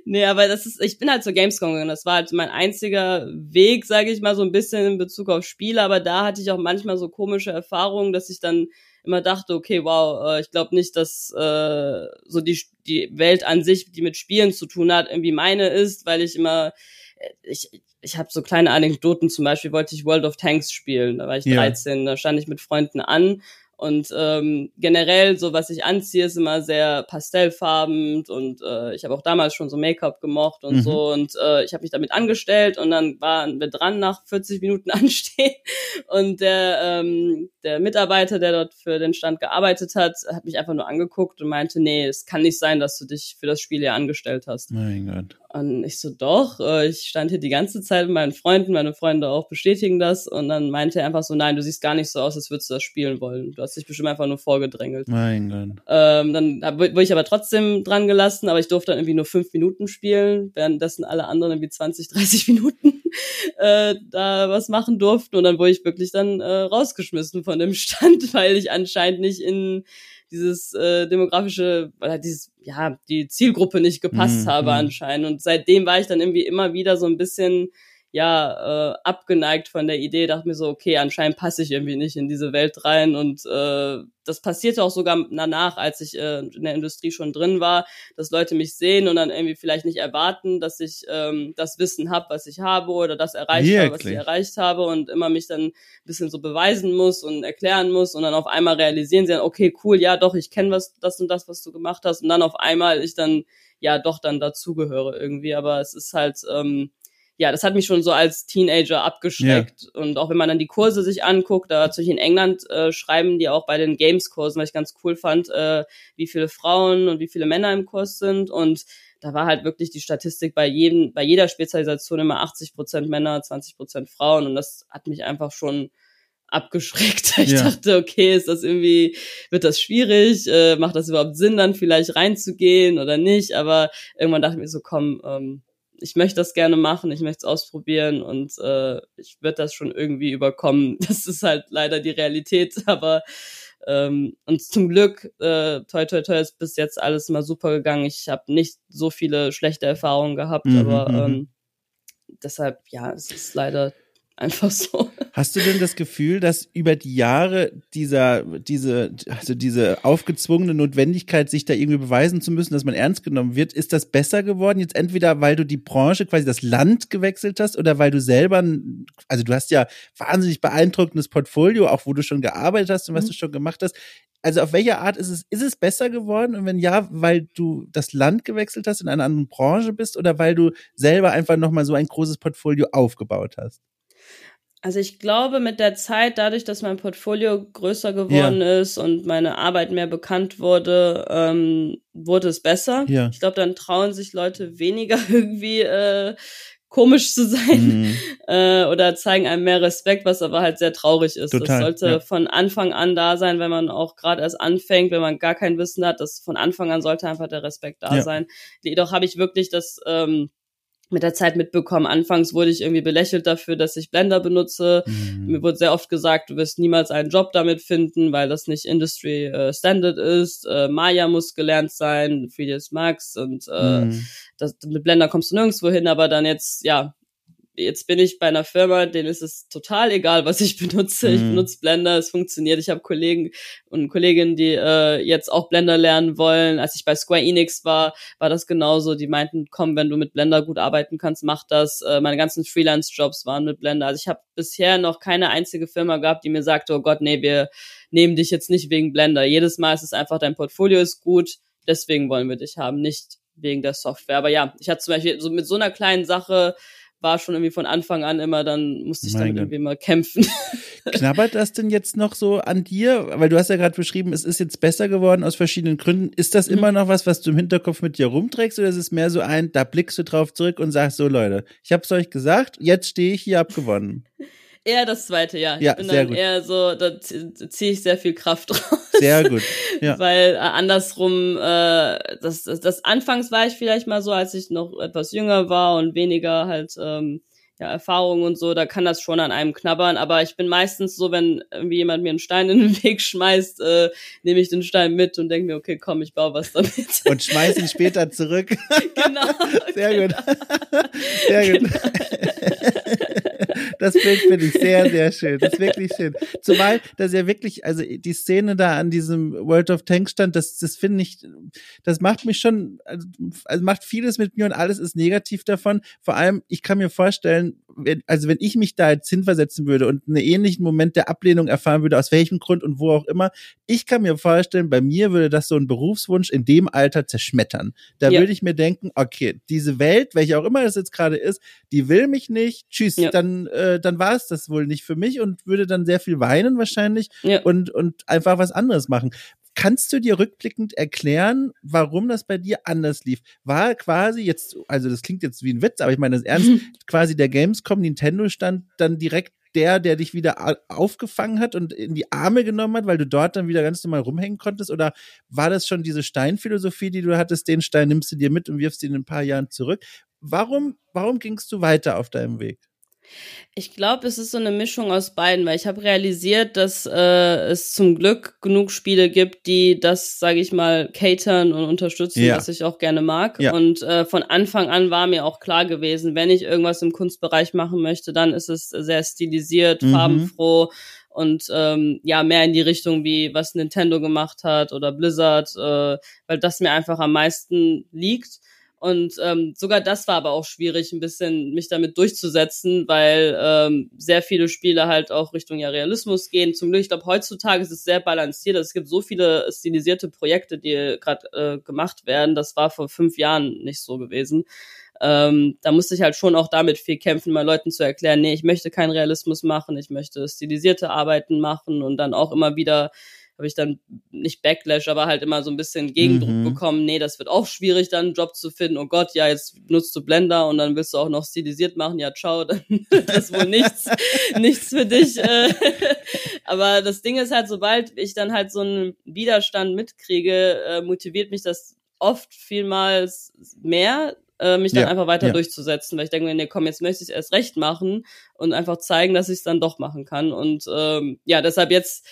Speaker 2: nee, aber das ist, ich bin halt zur Gamescom gegangen. Das war halt mein einziger Weg, sage ich mal, so ein bisschen in Bezug auf Spiele. Aber da hatte ich auch manchmal so komische Erfahrungen, dass ich dann immer dachte, okay, wow, äh, ich glaube nicht, dass äh, so die, die Welt an sich, die mit Spielen zu tun hat, irgendwie meine ist, weil ich immer, äh, ich, ich habe so kleine Anekdoten, zum Beispiel wollte ich World of Tanks spielen, da war ich 13, ja. da stand ich mit Freunden an und ähm, generell, so was ich anziehe, ist immer sehr pastellfarben und äh, ich habe auch damals schon so Make-up gemocht und mhm. so. Und äh, ich habe mich damit angestellt und dann waren wir dran nach 40 Minuten anstehen. Und der, ähm, der Mitarbeiter, der dort für den Stand gearbeitet hat, hat mich einfach nur angeguckt und meinte, nee, es kann nicht sein, dass du dich für das Spiel hier angestellt hast.
Speaker 1: Mein Gott.
Speaker 2: Und ich so, doch, äh, ich stand hier die ganze Zeit mit meinen Freunden, meine Freunde auch bestätigen das. Und dann meinte er einfach so, nein, du siehst gar nicht so aus, als würdest du das spielen wollen. Du hast dich bestimmt einfach nur vorgedrängelt.
Speaker 1: Mein Gott.
Speaker 2: Ähm, dann wurde ich aber trotzdem dran gelassen, aber ich durfte dann irgendwie nur fünf Minuten spielen, währenddessen alle anderen irgendwie 20, 30 Minuten äh, da was machen durften. Und dann wurde ich wirklich dann äh, rausgeschmissen von dem Stand, weil ich anscheinend nicht in dieses äh, demografische, oder dieses, ja, die Zielgruppe nicht gepasst mhm. habe mhm. anscheinend. Und seitdem war ich dann irgendwie immer wieder so ein bisschen ja äh, abgeneigt von der Idee, dachte mir so, okay, anscheinend passe ich irgendwie nicht in diese Welt rein. Und äh, das passierte auch sogar danach, als ich äh, in der Industrie schon drin war, dass Leute mich sehen und dann irgendwie vielleicht nicht erwarten, dass ich ähm, das Wissen habe, was ich habe oder das erreicht Wirklich? habe, was ich erreicht habe und immer mich dann ein bisschen so beweisen muss und erklären muss. Und dann auf einmal realisieren sie dann, okay, cool, ja doch, ich kenne was das und das, was du gemacht hast. Und dann auf einmal ich dann ja doch dann dazugehöre irgendwie, aber es ist halt ähm, ja, das hat mich schon so als Teenager abgeschreckt. Ja. Und auch wenn man dann die Kurse sich anguckt, da natürlich in England äh, schreiben die auch bei den Games-Kursen, was ich ganz cool fand, äh, wie viele Frauen und wie viele Männer im Kurs sind. Und da war halt wirklich die Statistik bei jedem, bei jeder Spezialisation immer 80 Prozent Männer, 20 Prozent Frauen. Und das hat mich einfach schon abgeschreckt. Ich ja. dachte, okay, ist das irgendwie, wird das schwierig? Äh, macht das überhaupt Sinn, dann vielleicht reinzugehen oder nicht? Aber irgendwann dachte ich mir so, komm, ähm, ich möchte das gerne machen, ich möchte es ausprobieren und äh, ich würde das schon irgendwie überkommen. Das ist halt leider die Realität, aber ähm, und zum Glück, äh, toi toi toi, ist bis jetzt alles mal super gegangen. Ich habe nicht so viele schlechte Erfahrungen gehabt, mhm, aber mhm. ähm, deshalb, ja, es ist leider Einfach so.
Speaker 1: Hast du denn das Gefühl, dass über die Jahre dieser, diese, also diese aufgezwungene Notwendigkeit, sich da irgendwie beweisen zu müssen, dass man ernst genommen wird, ist das besser geworden? Jetzt entweder, weil du die Branche, quasi das Land gewechselt hast oder weil du selber, also du hast ja wahnsinnig beeindruckendes Portfolio, auch wo du schon gearbeitet hast und was mhm. du schon gemacht hast. Also auf welche Art ist es, ist es besser geworden? Und wenn ja, weil du das Land gewechselt hast, in einer anderen Branche bist oder weil du selber einfach nochmal so ein großes Portfolio aufgebaut hast?
Speaker 2: Also ich glaube, mit der Zeit, dadurch, dass mein Portfolio größer geworden ja. ist und meine Arbeit mehr bekannt wurde, ähm, wurde es besser. Ja. Ich glaube, dann trauen sich Leute weniger irgendwie äh, komisch zu sein mhm. äh, oder zeigen einem mehr Respekt, was aber halt sehr traurig ist. Total, das sollte ja. von Anfang an da sein, wenn man auch gerade erst anfängt, wenn man gar kein Wissen hat, dass von Anfang an sollte einfach der Respekt da sein. Jedoch habe ich wirklich das ähm, mit der Zeit mitbekommen. Anfangs wurde ich irgendwie belächelt dafür, dass ich Blender benutze. Mhm. Mir wurde sehr oft gesagt, du wirst niemals einen Job damit finden, weil das nicht Industry äh, Standard ist. Äh, Maya muss gelernt sein, 3ds Max und äh, mhm. das, mit Blender kommst du nirgendwo hin, aber dann jetzt, ja, jetzt bin ich bei einer Firma, denen ist es total egal, was ich benutze. Mhm. Ich benutze Blender, es funktioniert. Ich habe Kollegen und Kolleginnen, die äh, jetzt auch Blender lernen wollen. Als ich bei Square Enix war, war das genauso. Die meinten, komm, wenn du mit Blender gut arbeiten kannst, mach das. Äh, meine ganzen Freelance-Jobs waren mit Blender. Also ich habe bisher noch keine einzige Firma gehabt, die mir sagte, oh Gott, nee, wir nehmen dich jetzt nicht wegen Blender. Jedes Mal ist es einfach, dein Portfolio ist gut, deswegen wollen wir dich haben, nicht wegen der Software. Aber ja, ich hatte zum Beispiel so mit so einer kleinen Sache war schon irgendwie von Anfang an immer, dann musste ich Meine. dann irgendwie mal kämpfen.
Speaker 1: Knabbert das denn jetzt noch so an dir? Weil du hast ja gerade beschrieben, es ist jetzt besser geworden aus verschiedenen Gründen. Ist das mhm. immer noch was, was du im Hinterkopf mit dir rumträgst oder ist es mehr so ein, da blickst du drauf zurück und sagst so, Leute, ich hab's euch gesagt, jetzt stehe ich hier, hab gewonnen.
Speaker 2: Eher das zweite, ja. ja ich bin dann gut. eher so, da ziehe ich sehr viel Kraft draus.
Speaker 1: Sehr gut. Ja.
Speaker 2: Weil äh, andersrum, äh, das, das, das anfangs war ich vielleicht mal so, als ich noch etwas jünger war und weniger halt ähm, ja, Erfahrung und so, da kann das schon an einem knabbern. Aber ich bin meistens so, wenn irgendwie jemand mir einen Stein in den Weg schmeißt, äh, nehme ich den Stein mit und denke mir, okay, komm, ich baue was damit.
Speaker 1: Und schmeiß ihn später zurück.
Speaker 2: genau.
Speaker 1: Sehr
Speaker 2: genau.
Speaker 1: gut. Sehr gut. Das Bild finde ich sehr, sehr schön. Das ist wirklich schön. Zumal, dass ja wirklich, also die Szene da an diesem World of Tanks stand, das, das finde ich, das macht mich schon, also, also macht vieles mit mir und alles ist negativ davon. Vor allem, ich kann mir vorstellen, wenn, also wenn ich mich da jetzt hinversetzen würde und einen ähnlichen Moment der Ablehnung erfahren würde, aus welchem Grund und wo auch immer, ich kann mir vorstellen, bei mir würde das so ein Berufswunsch in dem Alter zerschmettern. Da ja. würde ich mir denken, okay, diese Welt, welche auch immer das jetzt gerade ist, die will mich nicht, tschüss, ja. dann, äh, dann war es das wohl nicht für mich und würde dann sehr viel weinen wahrscheinlich ja. und, und einfach was anderes machen. Kannst du dir rückblickend erklären, warum das bei dir anders lief? War quasi jetzt, also das klingt jetzt wie ein Witz, aber ich meine das ernst, quasi der Gamescom Nintendo stand dann direkt der, der dich wieder aufgefangen hat und in die Arme genommen hat, weil du dort dann wieder ganz normal rumhängen konntest? Oder war das schon diese Steinphilosophie, die du hattest, den Stein nimmst du dir mit und wirfst ihn in ein paar Jahren zurück? Warum, warum gingst du weiter auf deinem Weg?
Speaker 2: Ich glaube, es ist so eine Mischung aus beiden, weil ich habe realisiert, dass äh, es zum Glück genug Spiele gibt, die das, sage ich mal, catern und unterstützen, ja. was ich auch gerne mag. Ja. Und äh, von Anfang an war mir auch klar gewesen, wenn ich irgendwas im Kunstbereich machen möchte, dann ist es sehr stilisiert, mhm. farbenfroh und ähm, ja mehr in die Richtung wie was Nintendo gemacht hat oder Blizzard, äh, weil das mir einfach am meisten liegt. Und ähm, sogar das war aber auch schwierig, ein bisschen mich damit durchzusetzen, weil ähm, sehr viele Spiele halt auch Richtung ja Realismus gehen. Zum Glück, ich glaube, heutzutage ist es sehr balanciert. Es gibt so viele stilisierte Projekte, die gerade äh, gemacht werden. Das war vor fünf Jahren nicht so gewesen. Ähm, da musste ich halt schon auch damit viel kämpfen, mal Leuten zu erklären, nee, ich möchte keinen Realismus machen, ich möchte stilisierte Arbeiten machen und dann auch immer wieder habe ich dann nicht Backlash, aber halt immer so ein bisschen Gegendruck mhm. bekommen. Nee, das wird auch schwierig, dann einen Job zu finden. Oh Gott, ja, jetzt nutzt du Blender und dann willst du auch noch stilisiert machen. Ja, ciao, dann ist wohl nichts, nichts für dich. Äh. aber das Ding ist halt, sobald ich dann halt so einen Widerstand mitkriege, äh, motiviert mich das oft vielmals mehr, äh, mich dann ja, einfach weiter ja. durchzusetzen, weil ich denke mir, nee, komm, jetzt möchte ich es erst recht machen und einfach zeigen, dass ich es dann doch machen kann. Und ähm, ja, deshalb jetzt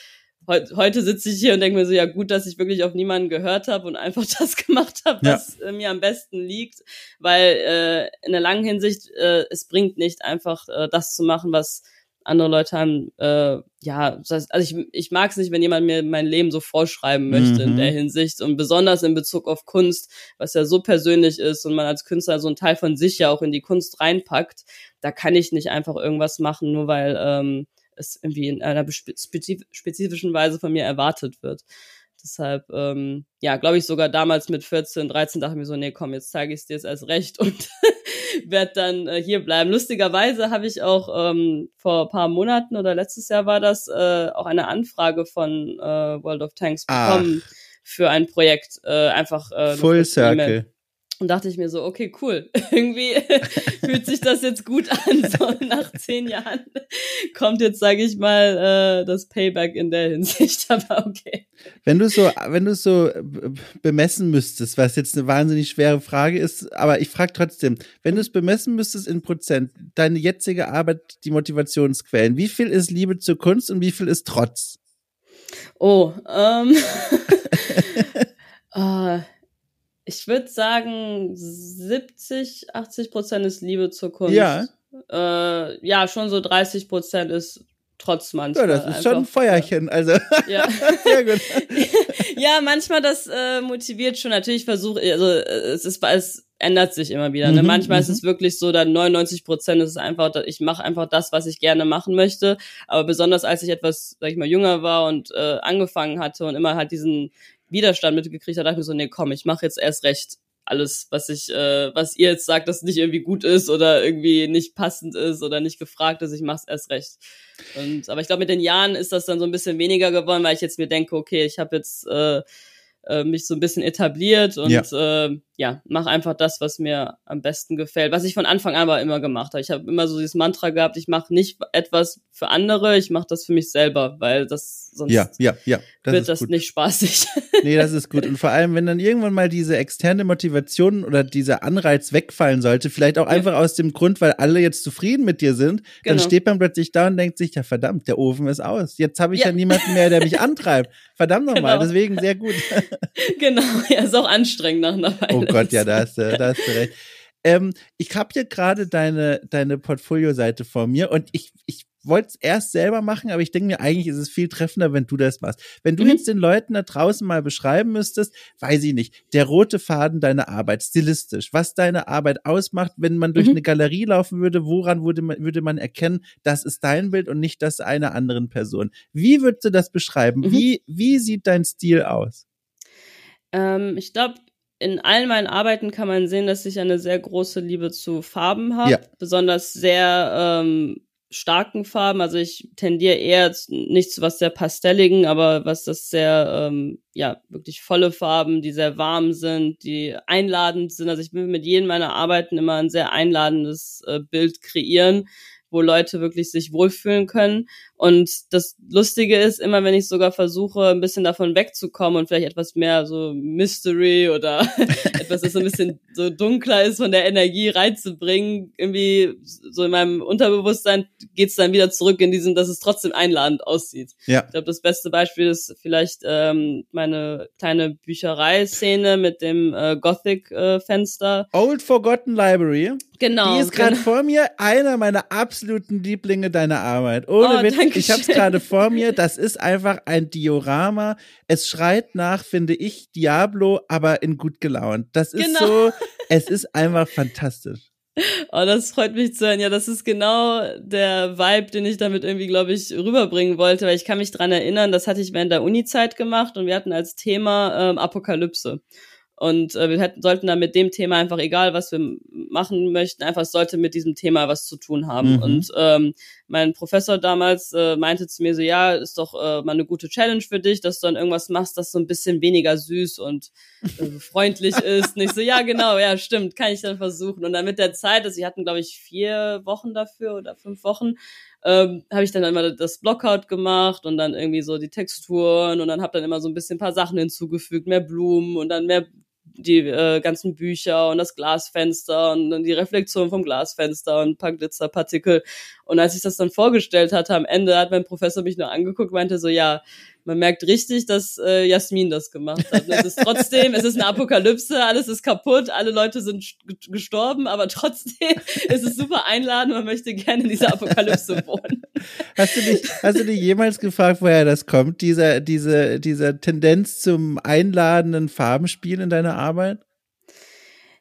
Speaker 2: heut, heute sitze ich hier und denke mir so, ja gut, dass ich wirklich auf niemanden gehört habe und einfach das gemacht habe, was ja. äh, mir am besten liegt, weil äh, in der langen Hinsicht äh, es bringt nicht einfach äh, das zu machen, was andere Leute haben, äh, ja, also ich, ich mag es nicht, wenn jemand mir mein Leben so vorschreiben möchte mhm. in der Hinsicht und besonders in Bezug auf Kunst, was ja so persönlich ist und man als Künstler so einen Teil von sich ja auch in die Kunst reinpackt, da kann ich nicht einfach irgendwas machen, nur weil ähm, es irgendwie in einer spezifischen Weise von mir erwartet wird. Deshalb, ähm, ja, glaube ich sogar damals mit 14, 13 dachte ich mir so, nee, komm, jetzt zeige ich es dir jetzt erst recht und werde dann äh, hier bleiben. Lustigerweise habe ich auch ähm, vor paar Monaten oder letztes Jahr war das äh, auch eine Anfrage von äh, World of Tanks ah. bekommen ah. für ein Projekt. Äh, einfach äh,
Speaker 1: Full Circle.
Speaker 2: Und dachte ich mir so, okay, cool. Irgendwie fühlt sich das jetzt gut an. So nach zehn Jahren kommt jetzt, sage ich mal, äh, das Payback in der Hinsicht. Aber okay.
Speaker 1: Wenn du so, wenn du so bemessen müsstest, was jetzt eine wahnsinnig schwere Frage ist, aber ich frage trotzdem, wenn du es bemessen müsstest in Prozent, deine jetzige Arbeit, die Motivationsquellen, wie viel ist Liebe zur Kunst und wie viel ist Trotz?
Speaker 2: Oh, ähm. uh, ich würde sagen, 70, 80 Prozent ist Liebe zur Kunst.
Speaker 1: Ja.
Speaker 2: Äh, ja, schon so 30 Prozent ist trotz manchmal.
Speaker 1: Ja, das ist schon ein Feuerchen, also.
Speaker 2: Ja. Sehr gut. ja, manchmal das äh, motiviert schon. Natürlich versuche also es ist es ändert sich immer wieder. Ne? Mhm, manchmal ist mhm. es wirklich so, dann 99 Prozent ist es einfach, ich mache einfach das, was ich gerne machen möchte. Aber besonders als ich etwas, sag ich mal, jünger war und äh, angefangen hatte und immer halt diesen Widerstand mitgekriegt habe, dachte ich mir so, nee, komm, ich mache jetzt erst recht alles, was ich, äh, was ihr jetzt sagt, dass nicht irgendwie gut ist oder irgendwie nicht passend ist oder nicht gefragt ist, ich mach's erst recht. Und aber ich glaube, mit den Jahren ist das dann so ein bisschen weniger geworden, weil ich jetzt mir denke, okay, ich habe jetzt äh, äh, mich so ein bisschen etabliert und ja, äh, ja mach einfach das, was mir am besten gefällt. Was ich von Anfang an aber immer gemacht habe. Ich habe immer so dieses Mantra gehabt, ich mache nicht etwas für andere, ich mache das für mich selber, weil das sonst
Speaker 1: ja, ja, ja,
Speaker 2: das wird das gut. nicht spaßig.
Speaker 1: Nee, das ist gut. Und vor allem, wenn dann irgendwann mal diese externe Motivation oder dieser Anreiz wegfallen sollte, vielleicht auch ja. einfach aus dem Grund, weil alle jetzt zufrieden mit dir sind, genau. dann steht man plötzlich da und denkt sich, ja verdammt, der Ofen ist aus. Jetzt habe ich ja. ja. niemanden mehr, der mich antreibt. Verdammt nochmal, genau. deswegen sehr gut.
Speaker 2: genau, ja, ist auch anstrengend nach einer Weile.
Speaker 1: Oh Gott, ja, da hast du, da hast du recht. Ähm, ich habe hier gerade deine, deine Portfolio-Seite vor mir und ich, ich wollte es erst selber machen, aber ich denke mir, eigentlich ist es viel treffender, wenn du das machst. Wenn du mhm. jetzt den Leuten da draußen mal beschreiben müsstest, weiß ich nicht, der rote Faden deiner Arbeit, stilistisch, was deine Arbeit ausmacht, wenn man durch mhm. eine Galerie laufen würde, woran würde man, würde man erkennen, das ist dein Bild und nicht das einer anderen Person. Wie würdest du das beschreiben? Mhm. Wie, wie sieht dein Stil aus?
Speaker 2: Ähm, ich glaube, in all meinen Arbeiten kann man sehen, dass ich eine sehr große Liebe zu Farben habe. Ja. Besonders sehr ähm, starken Farben. Also ich tendiere eher nicht zu was sehr pastelligen, aber was das sehr, ähm, ja, wirklich volle Farben, die sehr warm sind, die einladend sind. Also ich will mit jedem meiner Arbeiten immer ein sehr einladendes äh, Bild kreieren, wo Leute wirklich sich wohlfühlen können. Und das Lustige ist, immer wenn ich sogar versuche, ein bisschen davon wegzukommen und vielleicht etwas mehr so Mystery oder etwas, das so ein bisschen so dunkler ist, von der Energie reinzubringen, irgendwie so in meinem Unterbewusstsein geht's dann wieder zurück in diesen, dass es trotzdem einladend aussieht. Ja. Ich glaube, das beste Beispiel ist vielleicht ähm, meine kleine Bücherei-Szene mit dem äh, Gothic-Fenster.
Speaker 1: Äh, Old Forgotten Library.
Speaker 2: Genau.
Speaker 1: Die ist gerade genau. vor mir einer meiner absoluten Lieblinge deiner Arbeit. Ohne oh, Witz, ich habe es gerade vor mir. Das ist einfach ein Diorama. Es schreit nach, finde ich, Diablo, aber in gut gelaunt. Das ist genau. so, es ist einfach fantastisch.
Speaker 2: Oh, das freut mich zu hören. Ja, das ist genau der Vibe, den ich damit irgendwie, glaube ich, rüberbringen wollte, weil ich kann mich dran erinnern, das hatte ich während der Uni-Zeit gemacht und wir hatten als Thema ähm, Apokalypse. Und äh, wir hätten, sollten dann mit dem Thema einfach, egal was wir machen möchten, einfach sollte mit diesem Thema was zu tun haben. Mhm. Und ähm, mein Professor damals äh, meinte zu mir so, ja, ist doch äh, mal eine gute Challenge für dich, dass du dann irgendwas machst, das so ein bisschen weniger süß und äh, freundlich ist. Und ich so, ja, genau, ja, stimmt, kann ich dann versuchen. Und dann mit der Zeit, also sie hatten, glaube ich, vier Wochen dafür oder fünf Wochen, ähm, habe ich dann immer das Blockout gemacht und dann irgendwie so die Texturen und dann habe dann immer so ein bisschen ein paar Sachen hinzugefügt, mehr Blumen und dann mehr die äh, ganzen Bücher und das Glasfenster und dann die Reflexion vom Glasfenster und ein paar Glitzerpartikel. Und als ich das dann vorgestellt hatte, am Ende hat mein Professor mich nur angeguckt, meinte so, ja, man merkt richtig, dass äh, Jasmin das gemacht hat. Es ist trotzdem, es ist eine Apokalypse, alles ist kaputt, alle Leute sind gestorben, aber trotzdem ist es super einladend, man möchte gerne in dieser Apokalypse wohnen.
Speaker 1: Hast du dich, hast du dich jemals gefragt, woher das kommt, dieser, diese, dieser Tendenz zum einladenden Farbenspiel in deiner Arbeit?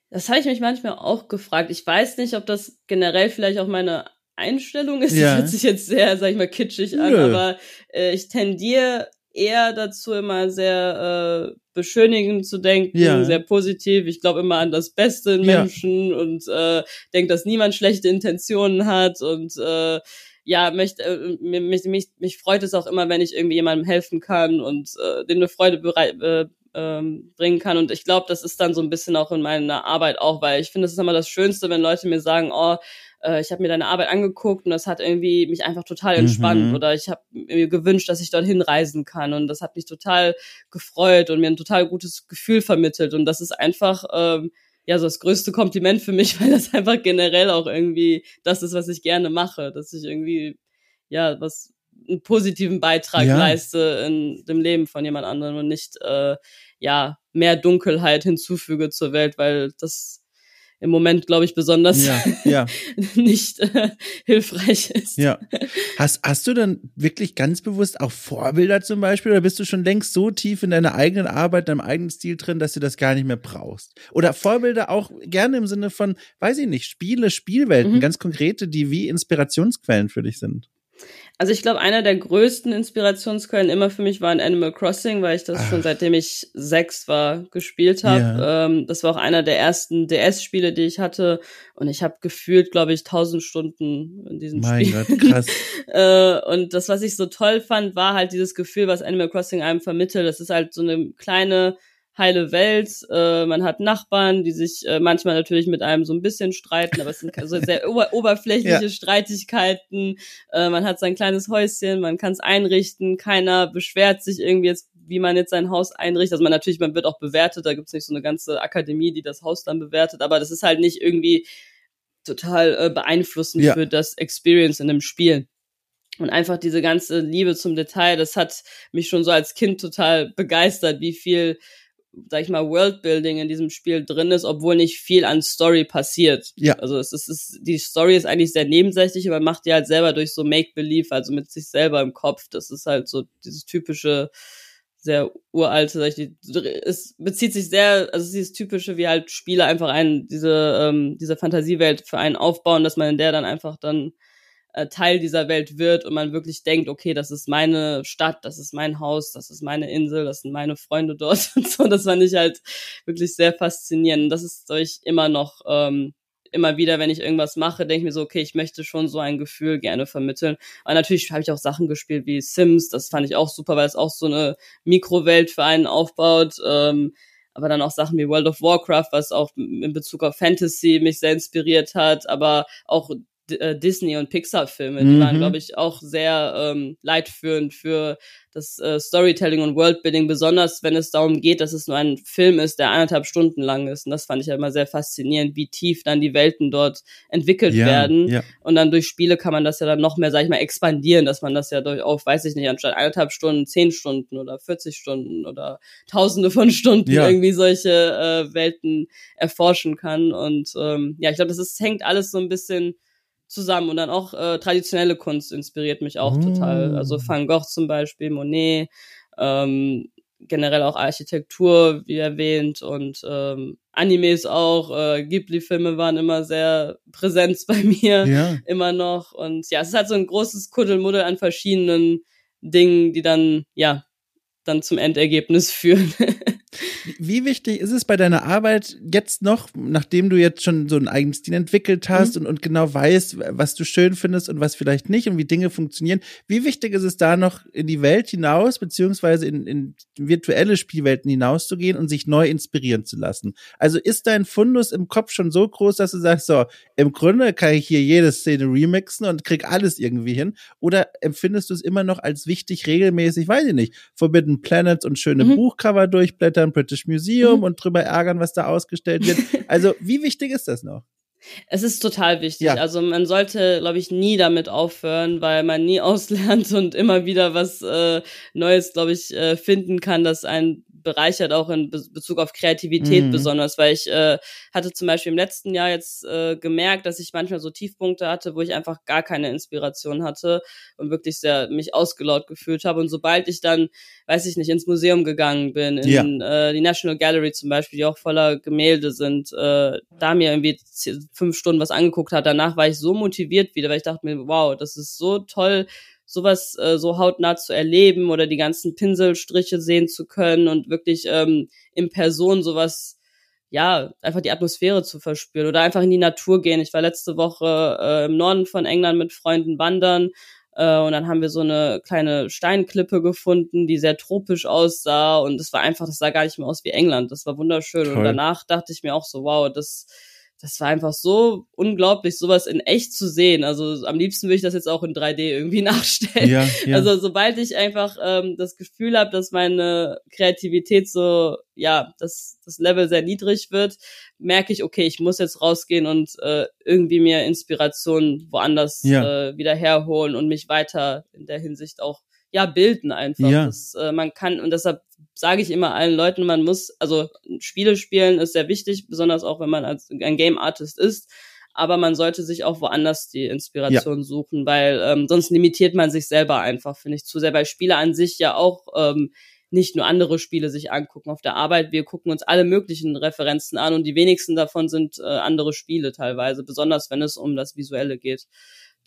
Speaker 2: Das habe ich mich manchmal auch gefragt. Ich weiß nicht, ob das generell vielleicht auch meine Einstellung ist. Ja. Das hört sich jetzt sehr, sag ich mal, kitschig an, Nö. aber äh, ich tendiere eher dazu, immer sehr äh, beschönigend zu denken, ja. sehr positiv. Ich glaube immer an das Beste in Menschen ja. und äh, denke, dass niemand schlechte Intentionen hat und äh, ja, möchte, äh, mich, mich, mich freut es auch immer, wenn ich irgendwie jemandem helfen kann und äh, dem eine Freude bereit, äh, ähm, bringen kann. Und ich glaube, das ist dann so ein bisschen auch in meiner Arbeit auch, weil ich finde, das ist immer das Schönste, wenn Leute mir sagen, oh, äh, ich habe mir deine Arbeit angeguckt und das hat irgendwie mich einfach total entspannt mhm. oder ich habe mir gewünscht, dass ich dorthin reisen kann und das hat mich total gefreut und mir ein total gutes Gefühl vermittelt und das ist einfach ähm, ja so das größte Kompliment für mich, weil das einfach generell auch irgendwie das ist, was ich gerne mache, dass ich irgendwie ja was einen positiven Beitrag ja. leiste in dem Leben von jemand anderem und nicht äh, ja mehr Dunkelheit hinzufüge zur Welt, weil das im Moment, glaube ich, besonders ja, ja. nicht äh, hilfreich ist.
Speaker 1: Ja. Hast, hast du dann wirklich ganz bewusst auch Vorbilder zum Beispiel oder bist du schon längst so tief in deiner eigenen Arbeit, deinem eigenen Stil drin, dass du das gar nicht mehr brauchst? Oder Vorbilder auch gerne im Sinne von, weiß ich nicht, Spiele, Spielwelten, mhm. ganz konkrete, die wie Inspirationsquellen für dich sind?
Speaker 2: Also ich glaube, einer der größten Inspirationsquellen immer für mich war in Animal Crossing, weil ich das Ach. schon seitdem ich sechs war gespielt habe. Ja. Ähm, das war auch einer der ersten DS-Spiele, die ich hatte. Und ich habe gefühlt, glaube ich, tausend Stunden in diesem mein Spiel. Gott, krass. äh, und das, was ich so toll fand, war halt dieses Gefühl, was Animal Crossing einem vermittelt. Das ist halt so eine kleine heile Welt. Äh, man hat Nachbarn, die sich äh, manchmal natürlich mit einem so ein bisschen streiten, aber es sind so sehr ober oberflächliche ja. Streitigkeiten. Äh, man hat sein kleines Häuschen, man kann es einrichten, keiner beschwert sich irgendwie jetzt wie man jetzt sein Haus einrichtet. Also man natürlich, man wird auch bewertet, da gibt's nicht so eine ganze Akademie, die das Haus dann bewertet, aber das ist halt nicht irgendwie total äh, beeinflussend ja. für das Experience in dem Spiel. Und einfach diese ganze Liebe zum Detail, das hat mich schon so als Kind total begeistert, wie viel sag ich mal, Worldbuilding in diesem Spiel drin ist, obwohl nicht viel an Story passiert. Ja. Also es ist, es ist die Story ist eigentlich sehr nebensächlich, aber macht die halt selber durch so Make-Believe, also mit sich selber im Kopf. Das ist halt so dieses typische, sehr uralte, sag ich, es bezieht sich sehr, also es ist dieses typische, wie halt Spiele einfach einen, diese, ähm, diese Fantasiewelt für einen aufbauen, dass man in der dann einfach dann äh, Teil dieser Welt wird und man wirklich denkt, okay, das ist meine Stadt, das ist mein Haus, das ist meine Insel, das sind meine Freunde dort und so. Das fand ich halt wirklich sehr faszinierend. Das ist euch immer noch ähm, immer wieder, wenn ich irgendwas mache, denke ich mir so, okay, ich möchte schon so ein Gefühl gerne vermitteln. Aber natürlich habe ich auch Sachen gespielt wie Sims, das fand ich auch super, weil es auch so eine Mikrowelt für einen aufbaut. Ähm, aber dann auch Sachen wie World of Warcraft, was auch in Bezug auf Fantasy mich sehr inspiriert hat, aber auch Disney- und Pixar-Filme. Die mhm. waren, glaube ich, auch sehr ähm, leitführend für das äh, Storytelling und Worldbuilding, besonders wenn es darum geht, dass es nur ein Film ist, der anderthalb Stunden lang ist. Und das fand ich ja immer sehr faszinierend, wie tief dann die Welten dort entwickelt ja, werden. Ja. Und dann durch Spiele kann man das ja dann noch mehr, sag ich mal, expandieren, dass man das ja durch auf, weiß ich nicht, anstatt anderthalb Stunden, zehn Stunden oder 40 Stunden oder tausende von Stunden ja. irgendwie solche äh, Welten erforschen kann. Und ähm, ja, ich glaube, das ist, hängt alles so ein bisschen zusammen und dann auch äh, traditionelle Kunst inspiriert mich auch mm. total. Also Van Gogh zum Beispiel, Monet, ähm, generell auch Architektur, wie erwähnt, und ähm, Animes auch. Äh, Ghibli-Filme waren immer sehr präsent bei mir, ja. immer noch. Und ja, es ist halt so ein großes Kuddelmuddel an verschiedenen Dingen, die dann, ja, dann zum Endergebnis führen.
Speaker 1: Wie wichtig ist es bei deiner Arbeit jetzt noch, nachdem du jetzt schon so einen eigenen Stil entwickelt hast mhm. und, und genau weißt, was du schön findest und was vielleicht nicht und wie Dinge funktionieren, wie wichtig ist es da noch in die Welt hinaus, beziehungsweise in, in virtuelle Spielwelten hinauszugehen und sich neu inspirieren zu lassen? Also ist dein Fundus im Kopf schon so groß, dass du sagst, so, im Grunde kann ich hier jede Szene remixen und krieg alles irgendwie hin? Oder empfindest du es immer noch als wichtig, regelmäßig, weiß ich nicht, Forbidden Planets und schöne mhm. Buchcover durchblättern, British Museum mhm. und drüber ärgern, was da ausgestellt wird. Also, wie wichtig ist das noch?
Speaker 2: Es ist total wichtig. Ja. Also man sollte, glaube ich, nie damit aufhören, weil man nie auslernt und immer wieder was äh, Neues, glaube ich, äh, finden kann, das einen bereichert auch in Be Bezug auf Kreativität mhm. besonders, weil ich äh, hatte zum Beispiel im letzten Jahr jetzt äh, gemerkt, dass ich manchmal so Tiefpunkte hatte, wo ich einfach gar keine Inspiration hatte und wirklich sehr mich ausgelaugt gefühlt habe. Und sobald ich dann, weiß ich nicht, ins Museum gegangen bin, in ja. äh, die National Gallery zum Beispiel, die auch voller Gemälde sind, äh, da mir irgendwie fünf Stunden was angeguckt hat, danach war ich so motiviert wieder, weil ich dachte mir, wow, das ist so toll, sowas äh, so hautnah zu erleben oder die ganzen Pinselstriche sehen zu können und wirklich ähm, in Person sowas, ja, einfach die Atmosphäre zu verspüren oder einfach in die Natur gehen. Ich war letzte Woche äh, im Norden von England mit Freunden wandern äh, und dann haben wir so eine kleine Steinklippe gefunden, die sehr tropisch aussah und es war einfach, das sah gar nicht mehr aus wie England. Das war wunderschön Toll. und danach dachte ich mir auch so, wow, das das war einfach so unglaublich, sowas in echt zu sehen. Also am liebsten würde ich das jetzt auch in 3D irgendwie nachstellen. Ja, ja. Also sobald ich einfach ähm, das Gefühl habe, dass meine Kreativität so, ja, dass das Level sehr niedrig wird, merke ich, okay, ich muss jetzt rausgehen und äh, irgendwie mir Inspiration woanders ja. äh, wieder herholen und mich weiter in der Hinsicht auch ja bilden einfach. Ja. Das, äh, man kann und deshalb sage ich immer allen Leuten, man muss also Spiele spielen ist sehr wichtig, besonders auch wenn man als ein Game Artist ist. Aber man sollte sich auch woanders die Inspiration ja. suchen, weil ähm, sonst limitiert man sich selber einfach, finde ich, zu sehr. Weil Spiele an sich ja auch ähm, nicht nur andere Spiele sich angucken auf der Arbeit. Wir gucken uns alle möglichen Referenzen an und die wenigsten davon sind äh, andere Spiele teilweise, besonders wenn es um das Visuelle geht.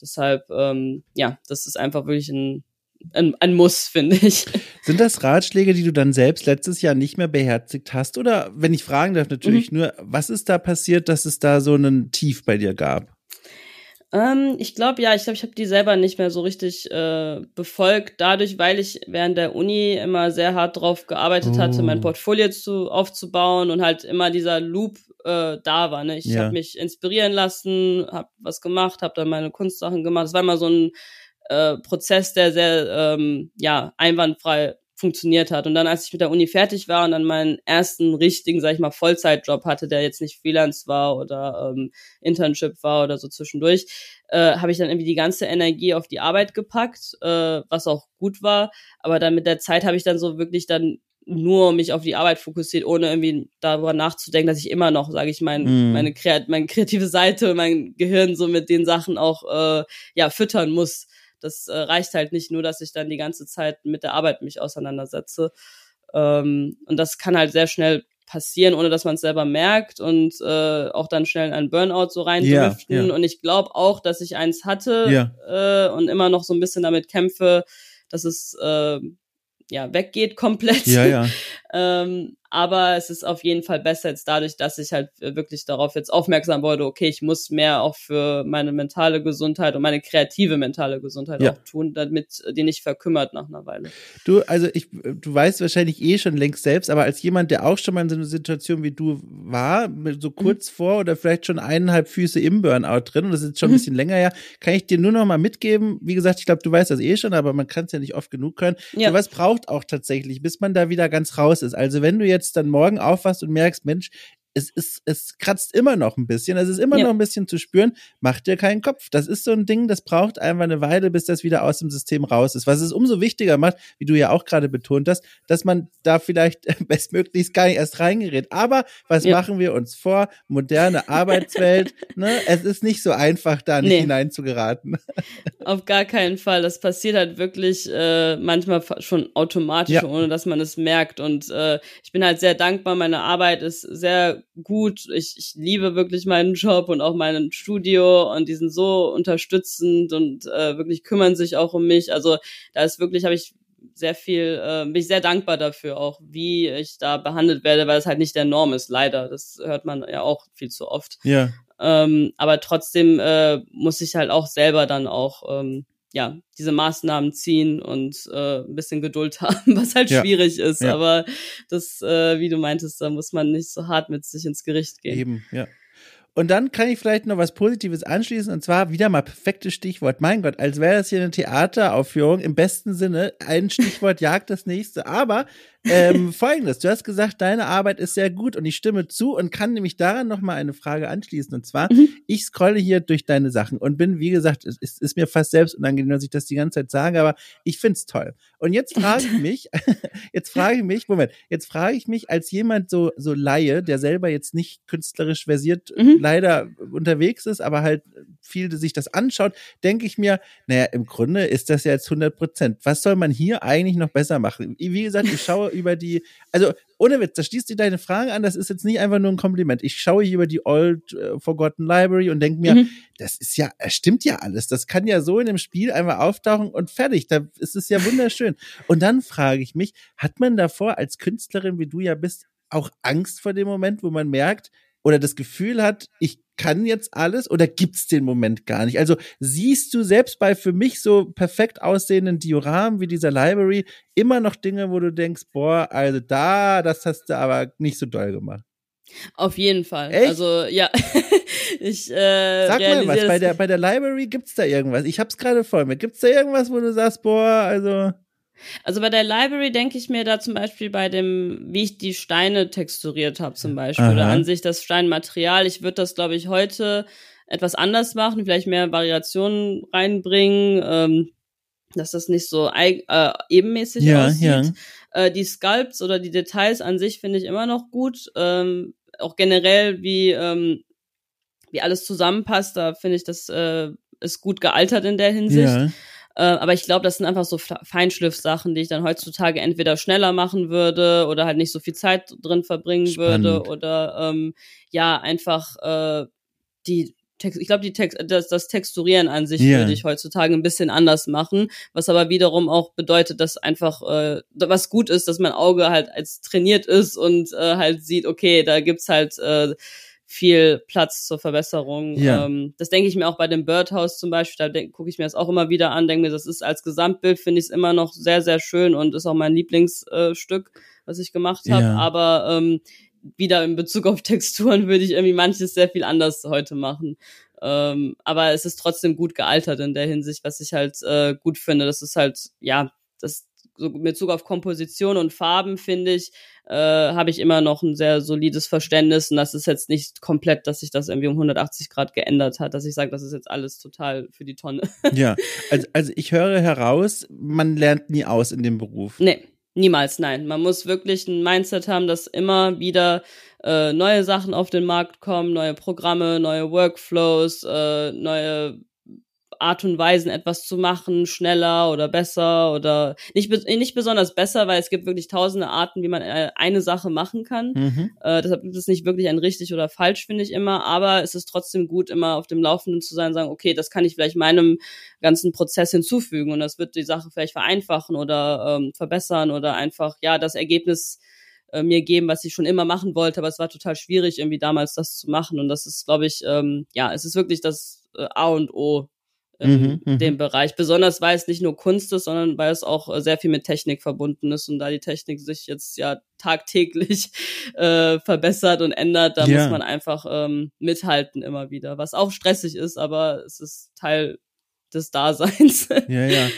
Speaker 2: Deshalb, ähm, ja, das ist einfach wirklich ein ein, ein Muss, finde ich.
Speaker 1: Sind das Ratschläge, die du dann selbst letztes Jahr nicht mehr beherzigt hast? Oder, wenn ich fragen darf, natürlich mhm. nur, was ist da passiert, dass es da so einen Tief bei dir gab?
Speaker 2: Ähm, ich glaube, ja, ich glaube, ich habe die selber nicht mehr so richtig äh, befolgt, dadurch, weil ich während der Uni immer sehr hart drauf gearbeitet oh. hatte, mein oh. Portfolio zu, aufzubauen und halt immer dieser Loop äh, da war. Ne? Ich ja. habe mich inspirieren lassen, habe was gemacht, habe dann meine Kunstsachen gemacht. Es war immer so ein äh, Prozess, der sehr ähm, ja einwandfrei funktioniert hat. Und dann, als ich mit der Uni fertig war und dann meinen ersten richtigen, sag ich mal, Vollzeitjob hatte, der jetzt nicht Freelance war oder ähm, Internship war oder so zwischendurch, äh, habe ich dann irgendwie die ganze Energie auf die Arbeit gepackt, äh, was auch gut war. Aber dann mit der Zeit habe ich dann so wirklich dann nur mich auf die Arbeit fokussiert, ohne irgendwie darüber nachzudenken, dass ich immer noch, sage ich, mein, mm. meine, Kreat meine kreative Seite, mein Gehirn so mit den Sachen auch äh, ja füttern muss das äh, reicht halt nicht nur, dass ich dann die ganze Zeit mit der Arbeit mich auseinandersetze. Ähm, und das kann halt sehr schnell passieren, ohne dass man es selber merkt und äh, auch dann schnell in einen Burnout so reindriften. Ja, ja. Und ich glaube auch, dass ich eins hatte ja. äh, und immer noch so ein bisschen damit kämpfe, dass es äh, ja weggeht komplett. Ja, ja. ähm, aber es ist auf jeden Fall besser jetzt dadurch, dass ich halt wirklich darauf jetzt aufmerksam wurde, okay, ich muss mehr auch für meine mentale Gesundheit und meine kreative mentale Gesundheit ja. auch tun, damit die nicht verkümmert nach einer Weile.
Speaker 1: Du, also ich, du weißt wahrscheinlich eh schon längst selbst, aber als jemand, der auch schon mal in so einer Situation wie du war, so mhm. kurz mhm. vor oder vielleicht schon eineinhalb Füße im Burnout drin, und das ist schon ein mhm. bisschen länger her, kann ich dir nur noch mal mitgeben, wie gesagt, ich glaube, du weißt das eh schon, aber man kann es ja nicht oft genug können. Ja. So was braucht auch tatsächlich, bis man da wieder ganz raus ist. Also wenn du jetzt jetzt dann morgen aufwachst und merkst, Mensch, es ist, es kratzt immer noch ein bisschen, es ist immer ja. noch ein bisschen zu spüren, mach dir keinen Kopf. Das ist so ein Ding, das braucht einfach eine Weile, bis das wieder aus dem System raus ist. Was es umso wichtiger macht, wie du ja auch gerade betont hast, dass man da vielleicht bestmöglichst gar nicht erst reingerät. Aber was ja. machen wir uns vor? Moderne Arbeitswelt, ne? Es ist nicht so einfach, da nicht nee. hineinzugeraten.
Speaker 2: Auf gar keinen Fall. Das passiert halt wirklich äh, manchmal schon automatisch, ja. ohne dass man es merkt. Und äh, ich bin halt sehr dankbar. Meine Arbeit ist sehr gut. Ich, ich liebe wirklich meinen Job und auch mein Studio und die sind so unterstützend und äh, wirklich kümmern sich auch um mich. Also da ist wirklich, habe ich sehr viel, äh, bin ich sehr dankbar dafür auch, wie ich da behandelt werde, weil es halt nicht der Norm ist, leider. Das hört man ja auch viel zu oft. Ja. Ähm, aber trotzdem äh, muss ich halt auch selber dann auch ähm, ja, diese Maßnahmen ziehen und äh, ein bisschen Geduld haben, was halt ja. schwierig ist. Ja. Aber das, äh, wie du meintest, da muss man nicht so hart mit sich ins Gericht gehen.
Speaker 1: Eben, ja. Und dann kann ich vielleicht noch was Positives anschließen und zwar wieder mal perfektes Stichwort. Mein Gott, als wäre das hier eine Theateraufführung im besten Sinne. Ein Stichwort jagt das nächste. Aber ähm, folgendes, du hast gesagt, deine Arbeit ist sehr gut und ich stimme zu und kann nämlich daran nochmal eine Frage anschließen. Und zwar, mhm. ich scrolle hier durch deine Sachen und bin, wie gesagt, es ist, ist, mir fast selbst unangenehm, dass ich das die ganze Zeit sage, aber ich find's toll. Und jetzt frage ich mich, jetzt frage ich mich, Moment, jetzt frage ich mich als jemand so, so Laie, der selber jetzt nicht künstlerisch versiert mhm. leider unterwegs ist, aber halt viel sich das anschaut, denke ich mir, naja, im Grunde ist das ja jetzt 100 Prozent. Was soll man hier eigentlich noch besser machen? Wie gesagt, ich schaue über die, also ohne Witz, da schließt dir deine Frage an, das ist jetzt nicht einfach nur ein Kompliment. Ich schaue hier über die Old uh, Forgotten Library und denke mir, mhm. das ist ja, es stimmt ja alles. Das kann ja so in dem Spiel einfach auftauchen und fertig. Da ist es ja wunderschön. Und dann frage ich mich, hat man davor als Künstlerin, wie du ja bist, auch Angst vor dem Moment, wo man merkt oder das Gefühl hat, ich kann jetzt alles oder gibt's den Moment gar nicht? Also siehst du selbst bei für mich so perfekt aussehenden Dioramen wie dieser Library immer noch Dinge, wo du denkst, boah, also da, das hast du aber nicht so doll gemacht.
Speaker 2: Auf jeden Fall. Echt? Also ja, ich
Speaker 1: äh, Sag mal was, bei der, bei der Library gibt's da irgendwas? Ich hab's gerade voll mit. Gibt's da irgendwas, wo du sagst, boah, also.
Speaker 2: Also bei der Library denke ich mir da zum Beispiel bei dem, wie ich die Steine texturiert habe zum Beispiel Aha. oder an sich das Steinmaterial. Ich würde das, glaube ich, heute etwas anders machen, vielleicht mehr Variationen reinbringen, ähm, dass das nicht so äh, ebenmäßig ja, aussieht. Ja. Äh, die Sculpts oder die Details an sich finde ich immer noch gut. Ähm, auch generell, wie, ähm, wie alles zusammenpasst, da finde ich, das äh, ist gut gealtert in der Hinsicht. Ja. Äh, aber ich glaube, das sind einfach so Feinschliff-Sachen, die ich dann heutzutage entweder schneller machen würde oder halt nicht so viel Zeit drin verbringen Spannend. würde oder ähm, ja, einfach äh, die Text, ich glaube, die Text, das, das Texturieren an sich yeah. würde ich heutzutage ein bisschen anders machen, was aber wiederum auch bedeutet, dass einfach äh, was gut ist, dass mein Auge halt als trainiert ist und äh, halt sieht, okay, da gibt's halt äh, viel Platz zur Verbesserung. Ja. Ähm, das denke ich mir auch bei dem Birdhouse zum Beispiel, da gucke ich mir das auch immer wieder an, denke mir, das ist als Gesamtbild, finde ich es immer noch sehr, sehr schön und ist auch mein Lieblingsstück, äh, was ich gemacht habe. Ja. Aber ähm, wieder in Bezug auf Texturen würde ich irgendwie manches sehr viel anders heute machen. Ähm, aber es ist trotzdem gut gealtert in der Hinsicht, was ich halt äh, gut finde. Das ist halt, ja, das so mit Bezug auf Komposition und Farben finde ich, äh, habe ich immer noch ein sehr solides Verständnis und das ist jetzt nicht komplett, dass sich das irgendwie um 180 Grad geändert hat, dass ich sage, das ist jetzt alles total für die Tonne.
Speaker 1: ja, also, also ich höre heraus, man lernt nie aus in dem Beruf.
Speaker 2: Nee, niemals, nein. Man muss wirklich ein Mindset haben, dass immer wieder äh, neue Sachen auf den Markt kommen, neue Programme, neue Workflows, äh, neue Art und Weisen etwas zu machen, schneller oder besser oder nicht, nicht besonders besser, weil es gibt wirklich tausende Arten, wie man äh, eine Sache machen kann. Mhm. Äh, deshalb gibt es nicht wirklich ein richtig oder falsch, finde ich immer, aber es ist trotzdem gut, immer auf dem Laufenden zu sein, sagen, okay, das kann ich vielleicht meinem ganzen Prozess hinzufügen und das wird die Sache vielleicht vereinfachen oder ähm, verbessern oder einfach, ja, das Ergebnis äh, mir geben, was ich schon immer machen wollte, aber es war total schwierig, irgendwie damals das zu machen. Und das ist, glaube ich, ähm, ja, es ist wirklich das äh, A und O in mhm, mhm, dem Bereich. Besonders weil es nicht nur Kunst ist, sondern weil es auch äh, sehr viel mit Technik verbunden ist und da die Technik sich jetzt ja tagtäglich äh, verbessert und ändert, da ja. muss man einfach ähm, mithalten immer wieder, was auch stressig ist, aber es ist Teil des Daseins.
Speaker 1: Ja, ja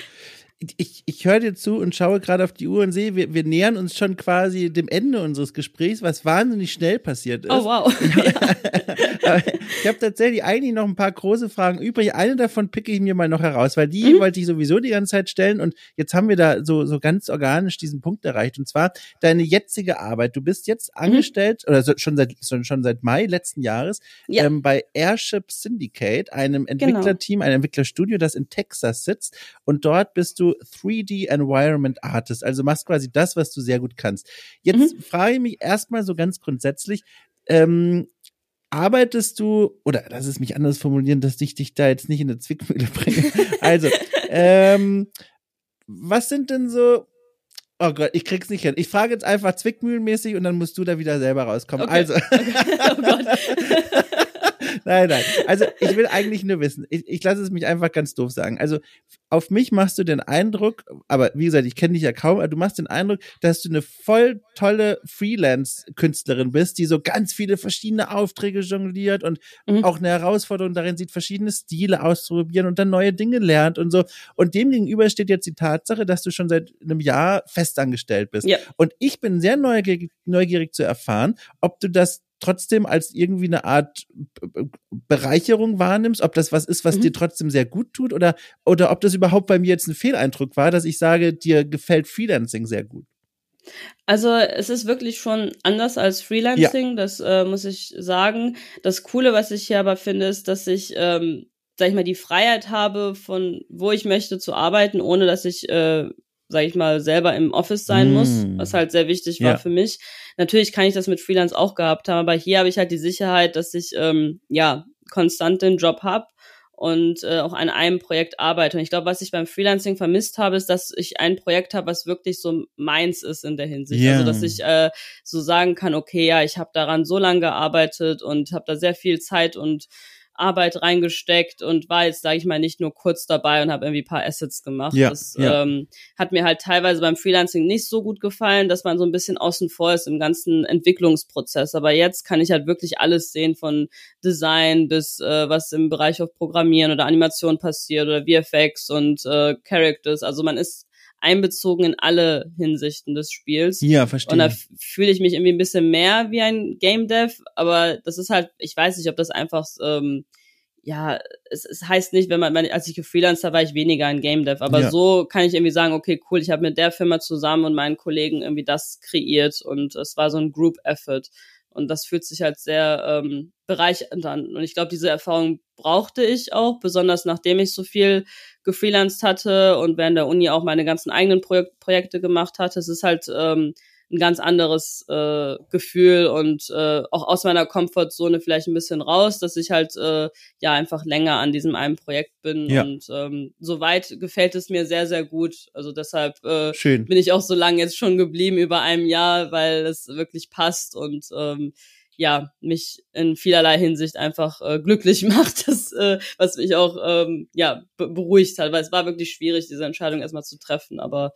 Speaker 1: ich, ich höre dir zu und schaue gerade auf die Uhr und sehe, wir, wir nähern uns schon quasi dem Ende unseres Gesprächs, was wahnsinnig schnell passiert ist.
Speaker 2: Oh, wow.
Speaker 1: ich habe tatsächlich eigentlich noch ein paar große Fragen übrig. Eine davon picke ich mir mal noch heraus, weil die mhm. wollte ich sowieso die ganze Zeit stellen und jetzt haben wir da so, so ganz organisch diesen Punkt erreicht. Und zwar deine jetzige Arbeit. Du bist jetzt mhm. angestellt oder so, schon seit schon, schon seit Mai letzten Jahres ja. ähm, bei Airship Syndicate, einem genau. Entwicklerteam, genau. einem Entwicklerstudio, das in Texas sitzt. Und dort bist du 3D Environment Artist, also machst quasi das, was du sehr gut kannst. Jetzt mhm. frage ich mich erstmal so ganz grundsätzlich, ähm, arbeitest du, oder lass es mich anders formulieren, dass ich dich da jetzt nicht in eine Zwickmühle bringe. Also, ähm, was sind denn so, Oh Gott, ich krieg's nicht hin. Ich frage jetzt einfach zwickmühlenmäßig und dann musst du da wieder selber rauskommen. Okay. Also. Okay. Oh Gott. nein, nein. Also ich will eigentlich nur wissen, ich, ich lasse es mich einfach ganz doof sagen. Also auf mich machst du den Eindruck, aber wie gesagt, ich kenne dich ja kaum, aber du machst den Eindruck, dass du eine voll tolle Freelance-Künstlerin bist, die so ganz viele verschiedene Aufträge jongliert und mhm. auch eine Herausforderung darin sieht, verschiedene Stile auszuprobieren und dann neue Dinge lernt und so. Und dem gegenüber steht jetzt die Tatsache, dass du schon seit einem Jahr festangestellt bist. Ja. Und ich bin sehr neugierig, neugierig zu erfahren, ob du das trotzdem als irgendwie eine Art Bereicherung wahrnimmst, ob das was ist, was mhm. dir trotzdem sehr gut tut oder, oder ob das überhaupt bei mir jetzt ein Fehleindruck war, dass ich sage, dir gefällt Freelancing sehr gut.
Speaker 2: Also es ist wirklich schon anders als Freelancing, ja. das äh, muss ich sagen. Das Coole, was ich hier aber finde, ist, dass ich, ähm, sag ich mal, die Freiheit habe, von wo ich möchte zu arbeiten, ohne dass ich äh, sag ich mal, selber im Office sein mm. muss, was halt sehr wichtig war ja. für mich. Natürlich kann ich das mit Freelance auch gehabt haben, aber hier habe ich halt die Sicherheit, dass ich ähm, ja konstant den Job habe und äh, auch an einem Projekt arbeite. Und ich glaube, was ich beim Freelancing vermisst habe, ist, dass ich ein Projekt habe, was wirklich so meins ist in der Hinsicht. Yeah. Also, dass ich äh, so sagen kann, okay, ja, ich habe daran so lange gearbeitet und habe da sehr viel Zeit und Arbeit reingesteckt und war jetzt, sage ich mal, nicht nur kurz dabei und habe irgendwie paar Assets gemacht. Ja, das ja. Ähm, hat mir halt teilweise beim Freelancing nicht so gut gefallen, dass man so ein bisschen außen vor ist im ganzen Entwicklungsprozess. Aber jetzt kann ich halt wirklich alles sehen, von Design bis äh, was im Bereich auf Programmieren oder Animation passiert oder VFX und äh, Characters. Also man ist einbezogen in alle Hinsichten des Spiels.
Speaker 1: Ja, verstehe.
Speaker 2: Und da fühle ich mich irgendwie ein bisschen mehr wie ein Game Dev, aber das ist halt, ich weiß nicht, ob das einfach, ähm, ja, es, es heißt nicht, wenn man, als ich gefreelanced war, war ich weniger ein Game Dev, aber ja. so kann ich irgendwie sagen, okay, cool, ich habe mit der Firma zusammen und meinen Kollegen irgendwie das kreiert und es war so ein Group Effort. Und das fühlt sich halt sehr ähm, bereichernd an. Und ich glaube, diese Erfahrung brauchte ich auch, besonders nachdem ich so viel gefreelanced hatte und während der Uni auch meine ganzen eigenen Projek Projekte gemacht hatte. Es ist halt ähm, ein ganz anderes äh, Gefühl und äh, auch aus meiner Komfortzone vielleicht ein bisschen raus, dass ich halt äh, ja einfach länger an diesem einen Projekt bin ja. und ähm, soweit gefällt es mir sehr sehr gut. Also deshalb äh, Schön. bin ich auch so lange jetzt schon geblieben über einem Jahr, weil es wirklich passt und ähm, ja, mich in vielerlei Hinsicht einfach äh, glücklich macht, das, äh, was mich auch ähm, ja, be beruhigt hat, weil es war wirklich schwierig, diese Entscheidung erstmal zu treffen, aber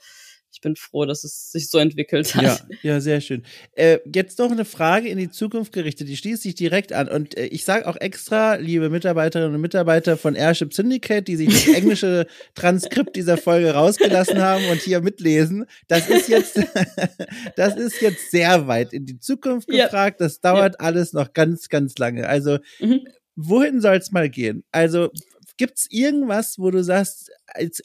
Speaker 2: ich bin froh, dass es sich so entwickelt hat.
Speaker 1: Ja, ja sehr schön. Äh, jetzt noch eine Frage in die Zukunft gerichtet, die schließt sich direkt an. Und äh, ich sage auch extra, liebe Mitarbeiterinnen und Mitarbeiter von Airship Syndicate, die sich das englische Transkript dieser Folge rausgelassen haben und hier mitlesen, das ist jetzt, das ist jetzt sehr weit in die Zukunft gefragt. Ja. Das dauert ja. alles noch ganz, ganz lange. Also, mhm. wohin soll es mal gehen? Also, Gibt's irgendwas, wo du sagst,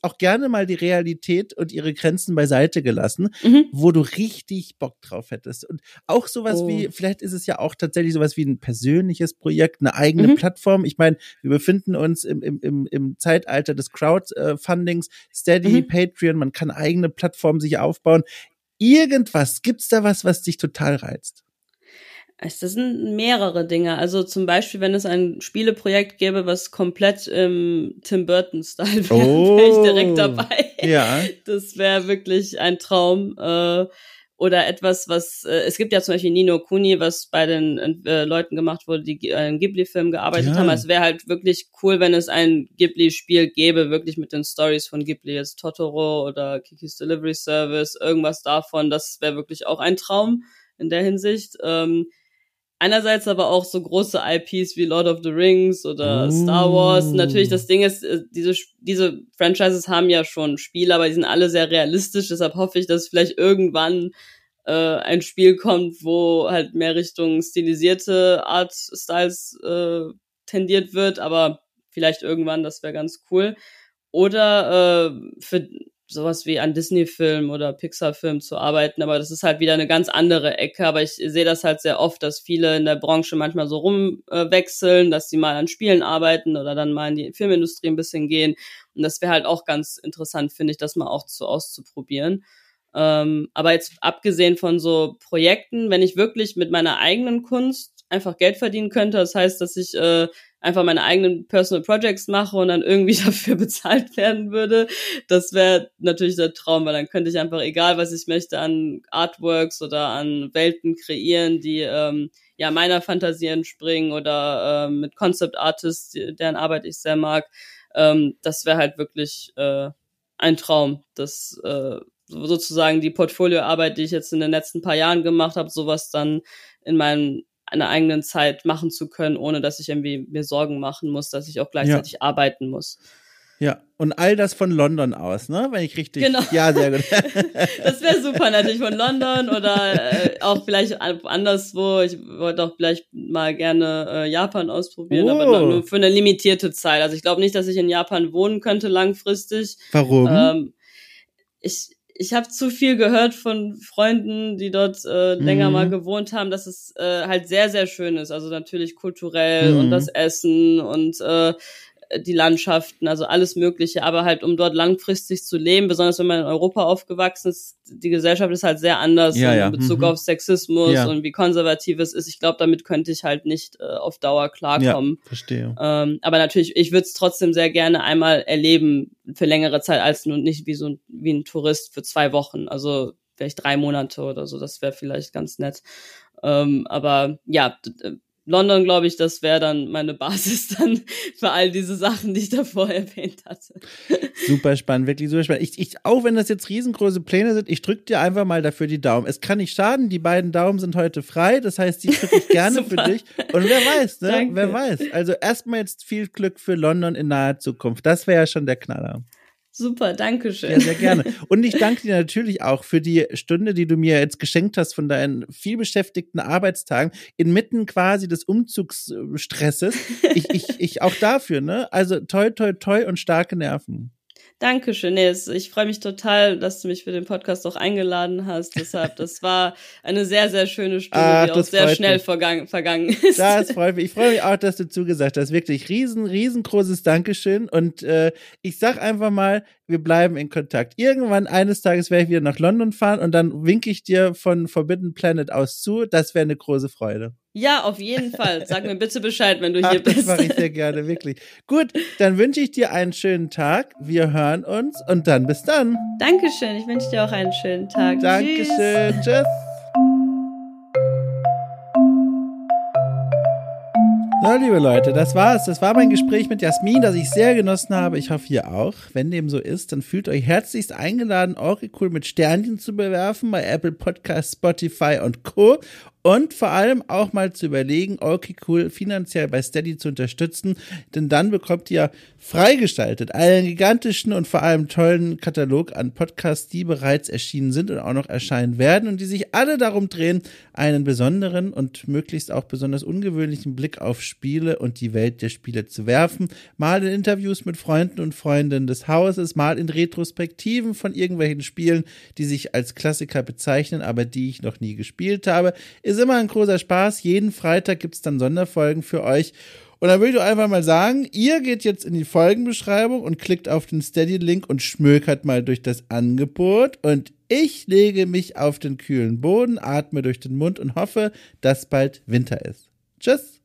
Speaker 1: auch gerne mal die Realität und ihre Grenzen beiseite gelassen, mhm. wo du richtig Bock drauf hättest? Und auch sowas oh. wie, vielleicht ist es ja auch tatsächlich sowas wie ein persönliches Projekt, eine eigene mhm. Plattform. Ich meine, wir befinden uns im, im, im, im Zeitalter des Crowdfundings, Steady, mhm. Patreon, man kann eigene Plattformen sich aufbauen. Irgendwas, gibt's da was, was dich total reizt?
Speaker 2: Das sind mehrere Dinge. Also zum Beispiel, wenn es ein Spieleprojekt gäbe, was komplett im Tim Burton-Style wäre, oh, wäre ich direkt oh, dabei. Ja. Das wäre wirklich ein Traum. Äh, oder etwas, was äh, es gibt ja zum Beispiel Nino Kuni, was bei den äh, Leuten gemacht wurde, die äh, einen Ghibli-Film gearbeitet ja. haben. Es wäre halt wirklich cool, wenn es ein Ghibli-Spiel gäbe, wirklich mit den Stories von Ghibli, jetzt Totoro oder Kikis Delivery Service, irgendwas davon. Das wäre wirklich auch ein Traum in der Hinsicht. Ähm, Einerseits aber auch so große IPs wie Lord of the Rings oder mm. Star Wars. Natürlich, das Ding ist, äh, diese, diese Franchises haben ja schon Spiele, aber die sind alle sehr realistisch. Deshalb hoffe ich, dass vielleicht irgendwann äh, ein Spiel kommt, wo halt mehr Richtung stilisierte Art-Styles äh, tendiert wird. Aber vielleicht irgendwann, das wäre ganz cool. Oder äh, für sowas wie an Disney-Film oder Pixar-Film zu arbeiten, aber das ist halt wieder eine ganz andere Ecke. Aber ich sehe das halt sehr oft, dass viele in der Branche manchmal so rumwechseln, äh, dass sie mal an Spielen arbeiten oder dann mal in die Filmindustrie ein bisschen gehen. Und das wäre halt auch ganz interessant, finde ich, das mal auch zu auszuprobieren. Ähm, aber jetzt abgesehen von so Projekten, wenn ich wirklich mit meiner eigenen Kunst einfach Geld verdienen könnte, das heißt, dass ich äh, einfach meine eigenen Personal Projects mache und dann irgendwie dafür bezahlt werden würde, das wäre natürlich der Traum, weil dann könnte ich einfach, egal was ich möchte, an Artworks oder an Welten kreieren, die ähm, ja meiner Fantasie entspringen oder äh, mit Concept Artists, deren Arbeit ich sehr mag. Ähm, das wäre halt wirklich äh, ein Traum, das äh, sozusagen die Portfolioarbeit, die ich jetzt in den letzten paar Jahren gemacht habe, sowas dann in meinen einer eigenen Zeit machen zu können, ohne dass ich irgendwie mir Sorgen machen muss, dass ich auch gleichzeitig ja. arbeiten muss.
Speaker 1: Ja, und all das von London aus, ne? Wenn ich richtig.
Speaker 2: Genau.
Speaker 1: Ja, sehr gut.
Speaker 2: das wäre super, natürlich von London oder äh, auch vielleicht anderswo. Ich wollte auch vielleicht mal gerne äh, Japan ausprobieren, oh. aber nur für eine limitierte Zeit. Also ich glaube nicht, dass ich in Japan wohnen könnte langfristig.
Speaker 1: Warum?
Speaker 2: Ähm, ich ich habe zu viel gehört von Freunden, die dort äh, länger mhm. mal gewohnt haben, dass es äh, halt sehr, sehr schön ist. Also natürlich kulturell mhm. und das Essen und äh, die Landschaften, also alles Mögliche, aber halt um dort langfristig zu leben, besonders wenn man in Europa aufgewachsen ist, die Gesellschaft ist halt sehr anders
Speaker 1: ja, ja.
Speaker 2: in Bezug mhm. auf Sexismus ja. und wie konservativ es ist. Ich glaube, damit könnte ich halt nicht äh, auf Dauer klarkommen.
Speaker 1: Ja, verstehe.
Speaker 2: Ähm, aber natürlich, ich würde es trotzdem sehr gerne einmal erleben für längere Zeit als nur nicht wie so wie ein Tourist für zwei Wochen. Also vielleicht drei Monate oder so. Das wäre vielleicht ganz nett. Ähm, aber ja, London, glaube ich, das wäre dann meine Basis dann für all diese Sachen, die ich davor erwähnt hatte.
Speaker 1: Super spannend, wirklich super spannend. Ich, ich, auch wenn das jetzt riesengroße Pläne sind, ich drücke dir einfach mal dafür die Daumen. Es kann nicht schaden, die beiden Daumen sind heute frei, das heißt, die drücke ich gerne für dich. Und wer weiß, ne? Danke. Wer weiß. Also erstmal jetzt viel Glück für London in naher Zukunft. Das wäre ja schon der Knaller.
Speaker 2: Super, danke schön.
Speaker 1: Ja, sehr gerne. Und ich danke dir natürlich auch für die Stunde, die du mir jetzt geschenkt hast von deinen vielbeschäftigten Arbeitstagen inmitten quasi des Umzugsstresses. Ich, ich, ich auch dafür, ne? Also toi, toi, toi und starke Nerven.
Speaker 2: Dankeschön. Nee, ich freue mich total, dass du mich für den Podcast auch eingeladen hast. Deshalb, das war eine sehr, sehr schöne Stunde, Ach, die auch sehr schnell vergangen, vergangen ist.
Speaker 1: Das freut mich. Ich freue mich auch, dass du zugesagt hast. Wirklich riesen, riesengroßes Dankeschön. Und äh, ich sag einfach mal, wir bleiben in Kontakt. Irgendwann eines Tages werde ich wieder nach London fahren und dann winke ich dir von Forbidden Planet aus zu. Das wäre eine große Freude.
Speaker 2: Ja, auf jeden Fall. Sag mir bitte Bescheid, wenn du Ach, hier bist.
Speaker 1: Das mache ich sehr gerne, wirklich. Gut, dann wünsche ich dir einen schönen Tag. Wir hören uns und dann bis dann.
Speaker 2: Dankeschön. Ich wünsche dir auch einen schönen Tag.
Speaker 1: Dankeschön. Tschüss. Tschüss. So, liebe Leute, das war's. Das war mein Gespräch mit Jasmin, das ich sehr genossen habe. Ich hoffe, ihr auch. Wenn dem so ist, dann fühlt euch herzlichst eingeladen, Oracle mit Sternchen zu bewerfen bei Apple Podcasts, Spotify und Co und vor allem auch mal zu überlegen, okay, cool, finanziell bei Steady zu unterstützen, denn dann bekommt ihr freigestaltet einen gigantischen und vor allem tollen Katalog an Podcasts, die bereits erschienen sind und auch noch erscheinen werden und die sich alle darum drehen, einen besonderen und möglichst auch besonders ungewöhnlichen Blick auf Spiele und die Welt der Spiele zu werfen, mal in Interviews mit Freunden und Freundinnen des Hauses, mal in Retrospektiven von irgendwelchen Spielen, die sich als Klassiker bezeichnen, aber die ich noch nie gespielt habe. Ist ist immer ein großer Spaß. Jeden Freitag gibt es dann Sonderfolgen für euch. Und dann würde ich einfach mal sagen, ihr geht jetzt in die Folgenbeschreibung und klickt auf den Steady-Link und schmökert mal durch das Angebot. Und ich lege mich auf den kühlen Boden, atme durch den Mund und hoffe, dass bald Winter ist. Tschüss.